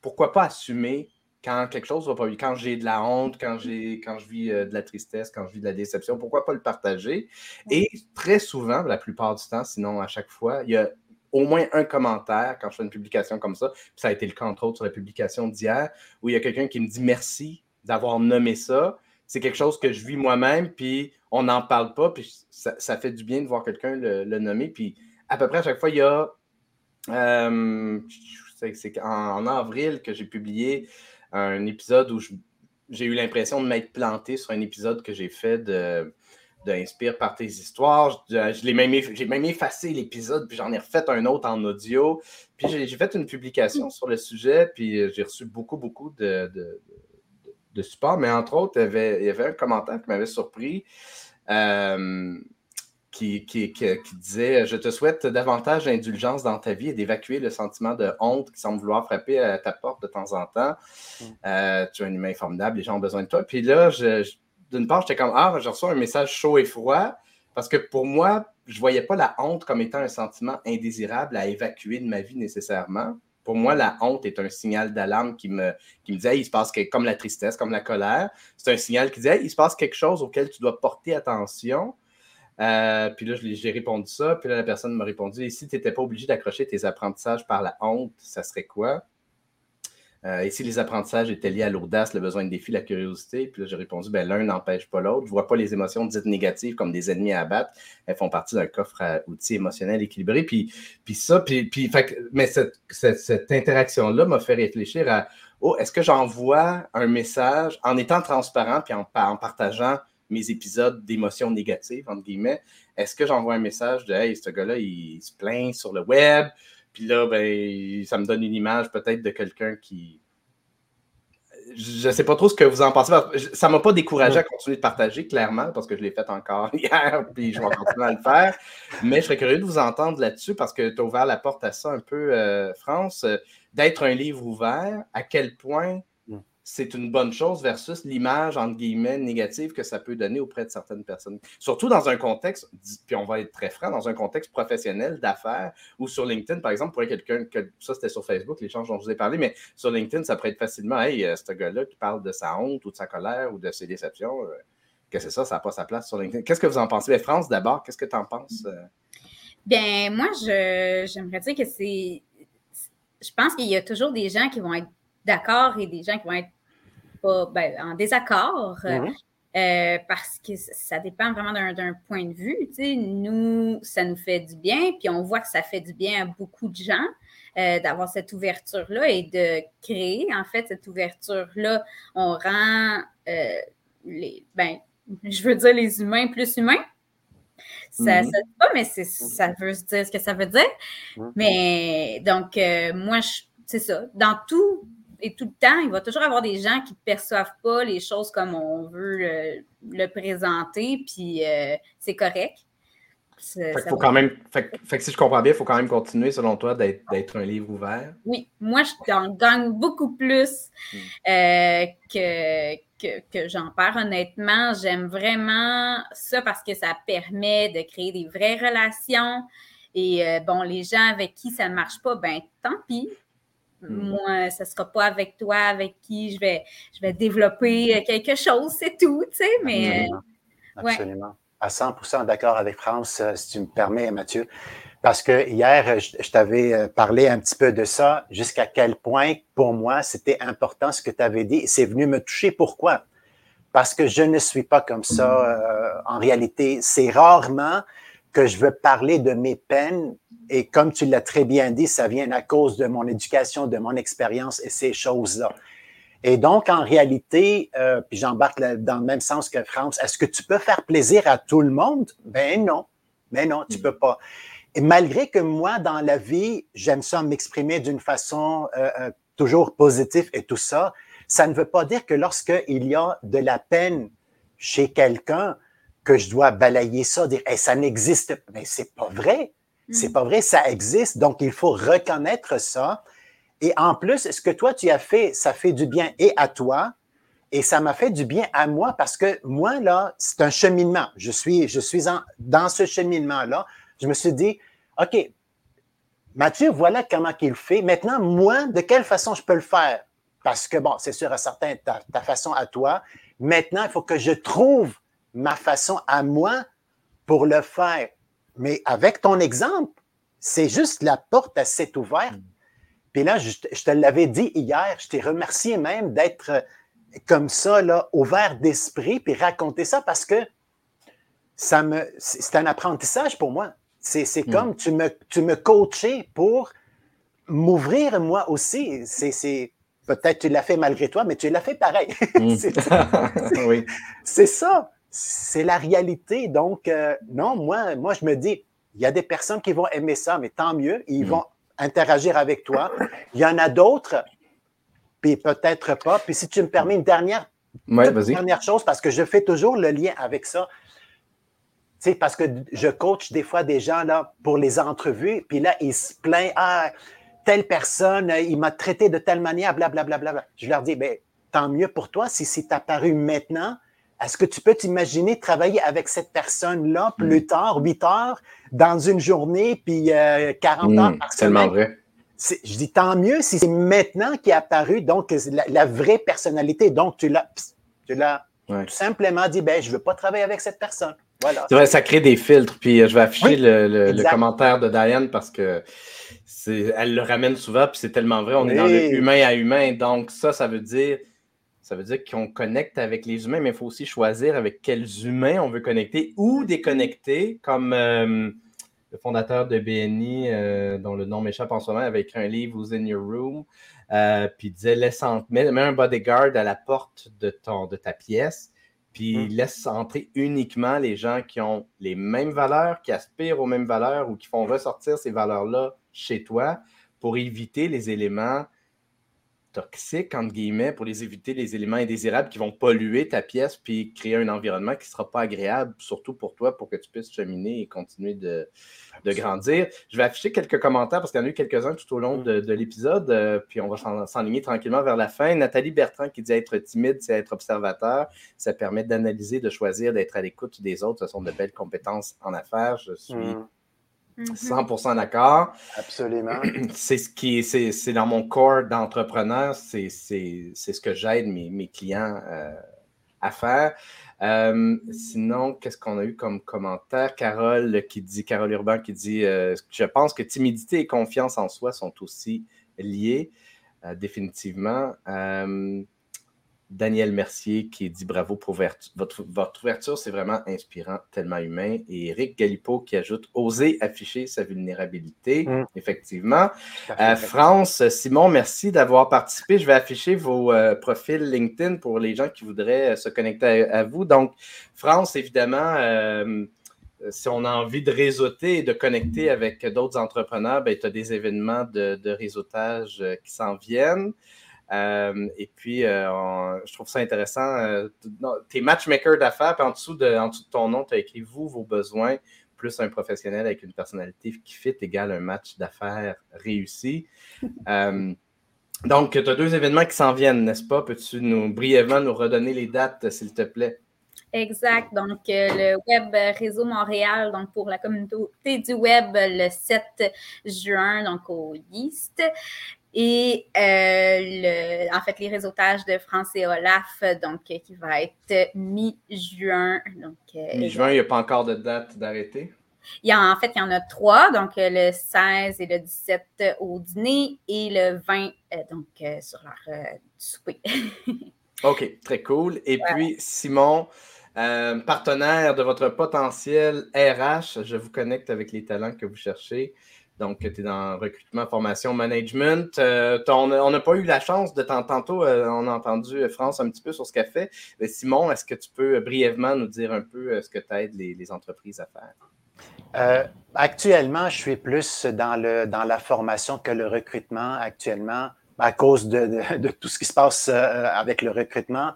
pourquoi pas assumer quand quelque chose va pas bien, quand j'ai de la honte, quand, quand je vis de la tristesse, quand je vis de la déception, pourquoi pas le partager? Et très souvent, la plupart du temps, sinon à chaque fois, il y a au moins un commentaire quand je fais une publication comme ça. ça a été le cas, entre autres, sur la publication d'hier, où il y a quelqu'un qui me dit merci d'avoir nommé ça. C'est quelque chose que je vis moi-même, puis on n'en parle pas, puis ça, fait du bien de voir quelqu'un le, nommer. Puis à peu près à chaque fois, il y a. Euh, c'est en, avril que j'ai publié un épisode où j'ai eu l'impression de m'être planté sur un épisode que j'ai fait de d'Inspire par tes histoires. J'ai même effacé l'épisode, puis j'en ai refait un autre en audio. Puis j'ai, fait une publication sur le sujet, puis euh, j'ai reçu beaucoup, beaucoup de, de, support. Mais entre autres, il y, avait, il y avait un commentaire qui m'avait surpris. Euh, qui, qui, disait Je te souhaite davantage d'indulgence dans ta vie et d'évacuer le sentiment de honte qui semble vouloir frapper à ta porte de temps en temps. Mm. Euh, tu es un humain formidable, les gens ont besoin de toi. Puis là, je d'une part, j'étais comme Ah, je reçois un message chaud et froid. Parce que pour moi, je ne voyais pas la honte comme étant un sentiment indésirable à évacuer de ma vie nécessairement. Pour moi, la honte est un signal d'alarme qui me, qui me dit il se passe quelque, comme la tristesse, comme la colère. C'est un signal qui dit il se passe quelque chose auquel tu dois porter attention. Euh, puis là, j'ai répondu ça. Puis là, la personne m'a répondu et si tu n'étais pas obligé d'accrocher tes apprentissages par la honte, ça serait quoi? Euh, et si les apprentissages étaient liés à l'audace, le besoin de défi, la curiosité, puis là, j'ai répondu, ben, l'un n'empêche pas l'autre. Je ne vois pas les émotions dites négatives comme des ennemis à abattre. Elles font partie d'un coffre à outils émotionnels équilibré. Puis, puis ça, puis, puis mais cette, cette, interaction-là m'a fait réfléchir à, oh, est-ce que j'envoie un message en étant transparent puis en partageant mes épisodes d'émotions négatives, entre guillemets, est-ce que j'envoie un message de, hey, ce gars-là, il se plaint sur le web, puis là, ben, ça me donne une image peut-être de quelqu'un qui. Je ne sais pas trop ce que vous en pensez. Ça ne m'a pas découragé à continuer de partager, clairement, parce que je l'ai fait encore hier, puis je vais continuer à le faire. Mais je serais curieux de vous entendre là-dessus, parce que tu as ouvert la porte à ça un peu, euh, France, euh, d'être un livre ouvert, à quel point c'est une bonne chose versus l'image, entre guillemets, négative que ça peut donner auprès de certaines personnes. Surtout dans un contexte, puis on va être très franc, dans un contexte professionnel, d'affaires, ou sur LinkedIn, par exemple, pour quelqu'un, que ça c'était sur Facebook, l'échange dont je vous ai parlé, mais sur LinkedIn, ça pourrait être facilement, hey, euh, ce gars-là qui parle de sa honte ou de sa colère ou de ses déceptions, euh, que c'est ça, ça n'a pas sa place sur LinkedIn. Qu'est-ce que vous en pensez? Ben, France, d'abord, qu'est-ce que tu en penses? Euh? Bien, moi, j'aimerais dire que c'est. Je pense qu'il y a toujours des gens qui vont être d'accord et des gens qui vont être ben, en désaccord. Euh, mhm. euh, parce que ça dépend vraiment d'un point de vue. Nous, ça nous fait du bien, puis on voit que ça fait du bien à beaucoup de gens euh, d'avoir cette ouverture-là et de créer, en fait, cette ouverture-là. On rend les, ben, je veux dire les humains plus humains. Ça ne mhm. dit pas, mais ça veut dire ce que ça veut dire. Mhm. Mais donc, moi, c'est ça. Dans tout, et tout le temps, il va toujours avoir des gens qui ne perçoivent pas les choses comme on veut le, présenter, puis euh, c'est correct. faut quand même, fait, que si je comprends bien, il faut quand même continuer, selon toi, d'être un livre ouvert. Oui, moi, je gagne beaucoup plus hmm. euh, que, que, j'en perds, honnêtement. J'aime vraiment ça parce que ça permet de créer des vraies relations. Et euh, bon, les gens avec qui ça ne marche pas, ben tant pis. Hmm. Moi, ce ne sera pas avec toi avec qui je vais, je vais développer quelque chose, c'est tout, tu sais, mais... Absolument à 100% d'accord avec France, euh, si tu me permets, Mathieu. Parce que hier, je, t'avais euh, parlé un petit peu de ça, jusqu'à quel point, pour moi, c'était important ce que tu avais dit. C'est venu me toucher. Pourquoi? Parce que je ne suis pas comme ça euh, en réalité. C'est rarement que je veux parler de mes peines. Et comme tu l'as très bien dit, ça vient à cause de mon éducation, de mon expérience et ces choses-là. Et donc, en réalité, euh, puis j'embarque dans le même sens que France, est-ce que tu peux faire plaisir à tout le monde? Ben non, mais non, tu mm. peux pas. Et malgré que moi, dans la vie, j'aime ça m'exprimer d'une façon euh, euh, toujours positive et tout ça, ça ne veut pas dire que lorsqu'il y a de la peine chez quelqu'un, que je dois balayer ça, dire hey, ça n'existe pas. Mais c'est pas vrai. C'est mm. pas vrai, ça existe. Donc, il faut reconnaître ça et en plus, ce que toi, tu as fait, ça fait du bien et à toi, et ça m'a fait du bien à moi parce que moi, là, c'est un cheminement. Je suis, je suis dans ce cheminement-là. Je me suis dit, OK, Mathieu, voilà comment il fait. Maintenant, moi, de quelle façon je peux le faire? Parce que, bon, c'est sûr, à certains, ta, ta façon à toi. Maintenant, il faut que je trouve ma façon à moi pour le faire. Mais avec ton exemple, c'est juste la porte à s'est ouverte. Puis là, je, te l'avais dit hier, je t'ai remercié même d'être euh, comme ça, là, ouvert d'esprit, puis raconter ça parce que ça me, c'est un apprentissage pour moi. C'est, hmm. comme tu me, tu me coachais pour m'ouvrir moi aussi. C'est, peut-être tu l'as fait malgré toi, mais tu l'as fait pareil. Hmm. c'est, ça. oui. c'est ça. C'est la réalité. Donc, euh, non, moi, moi, je me dis, il y a des personnes qui vont aimer ça, mais tant mieux. Ils hmm. vont interagir avec toi. Il y en a d'autres, puis peut-être pas. Puis si tu me permets une dernière, dernière chose, parce que je fais toujours le lien avec ça. Tu sais, parce que je coach des fois des gens là, pour les entrevues, puis là, ils se plaignent, ah, telle personne, il m'a traité de telle manière, blablabla. Bla, bla, bla. Je leur dis, ben, tant mieux pour toi si c'est apparu maintenant. Est-ce que tu peux t'imaginer travailler avec cette personne-là plus mm. tard, 8 heures, dans une journée, puis 40 euh, heures mm, par semaine? tellement vrai. Je dis tant mieux si c'est maintenant qui est apparu, donc la, vraie personnalité. Donc, tu l'as, tu l'as tout simplement dit, ben, je ne veux pas travailler avec cette personne. Voilà. Vrai, ça crée des filtres. Puis euh, je vais afficher le, commentaire de Diane parce que elle le ramène souvent, puis c'est tellement vrai. On est dans le humain à humain. Donc, ça, ça veut dire ça veut dire qu'on connecte avec les humains, mais il faut aussi choisir avec quels humains on veut connecter ou déconnecter, comme euh, le fondateur de BNI, euh, dont le nom m'échappe en ce moment, avait écrit un livre, Who's in Your Room, euh, puis disait laisse mets, un bodyguard à la porte de, ton, de ta pièce, puis mm. laisse entrer uniquement les gens qui ont les mêmes valeurs, qui aspirent aux mêmes valeurs ou qui font ressortir ces valeurs-là chez toi pour éviter les éléments toxiques, entre guillemets, pour les éviter les éléments indésirables qui vont polluer ta pièce puis créer un environnement qui ne sera pas agréable, surtout pour toi, pour que tu puisses cheminer et continuer de, grandir. Je vais afficher quelques commentaires parce qu'il y en a eu quelques-uns tout au long mm. de, l'épisode, euh, puis on va s'enligner tranquillement vers la fin. Nathalie Bertrand qui dit être timide, c'est être observateur. Ça permet d'analyser, de choisir, d'être à l'écoute des autres. Ce sont de belles compétences en affaires. Je suis. Mm. 100% d'accord. Absolument. C'est ce qui c'est dans mon corps d'entrepreneur, c'est ce que j'aide mes, clients euh, à faire. Euh, sinon, qu'est-ce qu'on a eu comme commentaire? Carole qui dit, Carole Urbain qui dit euh, Je pense que timidité et confiance en soi sont aussi liées, définitivement. Daniel Mercier qui dit bravo pour votre, votre ouverture, c'est vraiment inspirant, tellement humain. Et Eric Galipo qui ajoute oser afficher sa vulnérabilité, mm. effectivement. Euh, France, Simon, merci d'avoir participé. Je vais afficher vos euh, profils LinkedIn pour les gens qui voudraient euh, se connecter à, vous. Donc, France, évidemment, si on a envie de réseauter et de connecter avec d'autres entrepreneurs, ben, tu as des événements de, de réseautage qui s'en viennent. Euh, et puis, euh, je trouve ça intéressant. Euh, tes matchmakers d'affaires, puis en dessous, de, en dessous de ton nom, tu as écrit vous, vos besoins plus un professionnel avec une personnalité qui fit égale un match d'affaires réussi. Donc, tu as deux événements qui s'en viennent, n'est-ce pas? Peux-tu nous brièvement nous redonner les dates, s'il te plaît? Exact. Donc, euh, le Web Réseau Montréal, donc pour la communauté du Web, le 7 juin, donc au East. Et euh, en fait, les réseautages de France et Olaf, donc qui va être mi-juin. mi-juin, il n'y a pas encore de date d'arrêté? Il y a, en fait, il y en a trois, donc le 16 et le 17 au dîner et le 20 donc sur leur souper. OK, très cool. Et puis, Simon, euh, partenaire de votre potentiel RH. Je vous connecte avec les talents que vous cherchez. Donc, tu es dans recrutement, formation, management. Euh, on n'a pas eu la chance de t'entendre. Tantôt, euh, on a entendu France un petit peu sur ce qu'elle fait. Mais Simon, est-ce que tu peux brièvement nous dire un peu ce que tu aides les, entreprises à faire? actuellement, je suis plus dans, le, dans la formation que le recrutement actuellement à cause de tout ce qui se passe avec le recrutement.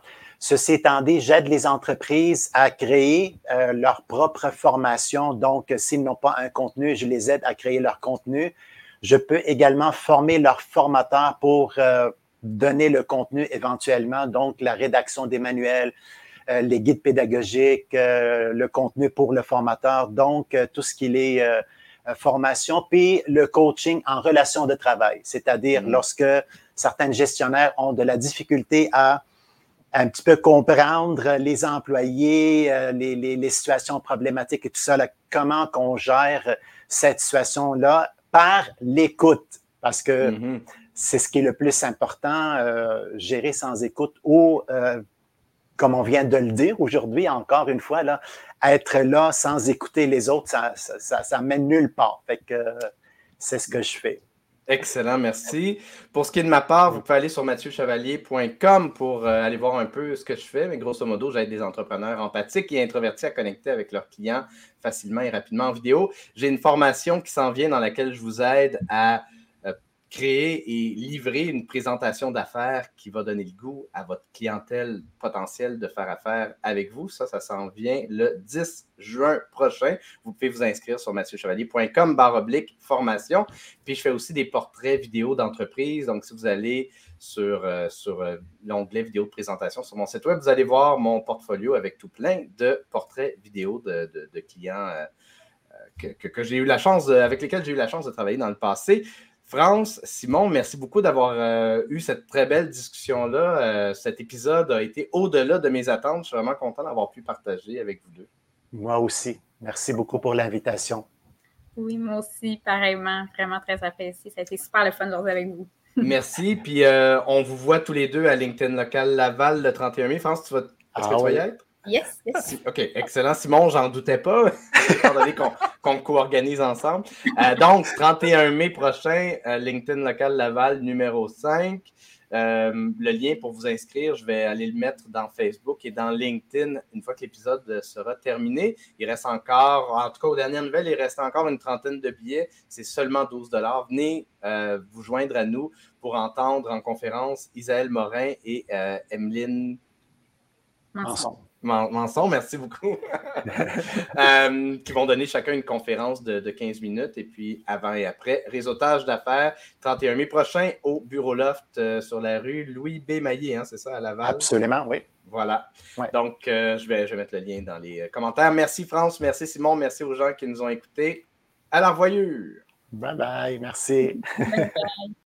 Ceci étant dit, j'aide les entreprises à créer euh, leur propre formation. Donc, s'ils n'ont pas un contenu, je les aide à créer leur contenu. Je peux également former leurs formateurs pour euh, donner le contenu éventuellement, donc la rédaction des manuels, euh, les guides pédagogiques, le contenu pour le formateur, donc tout ce qui est formation, puis le coaching en relation de travail, c'est-à-dire mmh. lorsque certains gestionnaires ont de la difficulté à un petit peu comprendre les employés, euh, les, situations problématiques et tout ça, comment qu'on gère cette situation-là par l'écoute, parce que mm-hmm. c'est ce qui est le plus important, euh, gérer sans écoute ou, euh, comme on vient de le dire aujourd'hui, encore une fois, là, être là sans écouter les autres, ça, ça, ça mène nulle part. Fait que c'est ce que je fais. Excellent, merci. Pour ce qui est de ma part, vous pouvez aller sur mathieuchevalier.com pour euh, aller voir un peu ce que je fais. Mais grosso modo, j'aide des entrepreneurs empathiques et introvertis à connecter avec leurs clients facilement et rapidement en vidéo. J'ai une formation qui s'en vient dans laquelle je vous aide à créer et livrer une présentation d'affaires qui va donner le goût à votre clientèle potentielle de faire affaire avec vous. Ça, ça s'en vient le 10 juin prochain. Vous pouvez vous inscrire sur mathieuchevalier.com barre oblique formation. Puis je fais aussi des portraits vidéo d'entreprise. Donc, si vous allez sur, euh, sur euh, l'onglet vidéo de présentation sur mon site web, vous allez voir mon portfolio avec tout plein de portraits vidéo de, clients euh, que, que j'ai eu la chance, avec lesquels j'ai eu la chance de travailler dans le passé. France, Simon, merci beaucoup d'avoir euh, eu cette très belle discussion-là. Euh, cet épisode a été au-delà de mes attentes. Je suis vraiment content d'avoir pu partager avec vous deux. Moi aussi. Merci beaucoup pour l'invitation. Oui, moi aussi, pareillement. Vraiment très apprécié. Ça a été super le fun de avec vous. Merci. Puis euh, on vous voit tous les deux à LinkedIn Local Laval le 31 mai. France, tu vas, est-ce que tu vas y être? Yes, yes. OK, excellent. Simon, j'en doutais pas, étant donné qu'on co-organise ensemble. Euh, donc, 31 mai prochain, euh, LinkedIn Local Laval numéro 5. Euh, le lien pour vous inscrire, je vais aller le mettre dans Facebook et dans LinkedIn une fois que l'épisode sera terminé. Il reste encore, en tout cas aux dernières nouvelles, il reste encore une trentaine de billets. C'est seulement 12 Venez vous joindre à nous pour entendre en conférence Isaël Morin et Emeline Ensemble. Manson, merci beaucoup, euh, qui vont donner chacun une conférence de, 15 minutes et puis avant et après. Réseautage d'affaires, 31 mai prochain au Bureau Loft euh, sur la rue Louis B. Maillé, hein, c'est ça, à Laval? Absolument, oui. Voilà. Donc, euh, je, vais, je vais mettre le lien dans les commentaires. Merci France, merci Simon, merci aux gens qui nous ont écoutés. À la voyure! Bye bye, merci.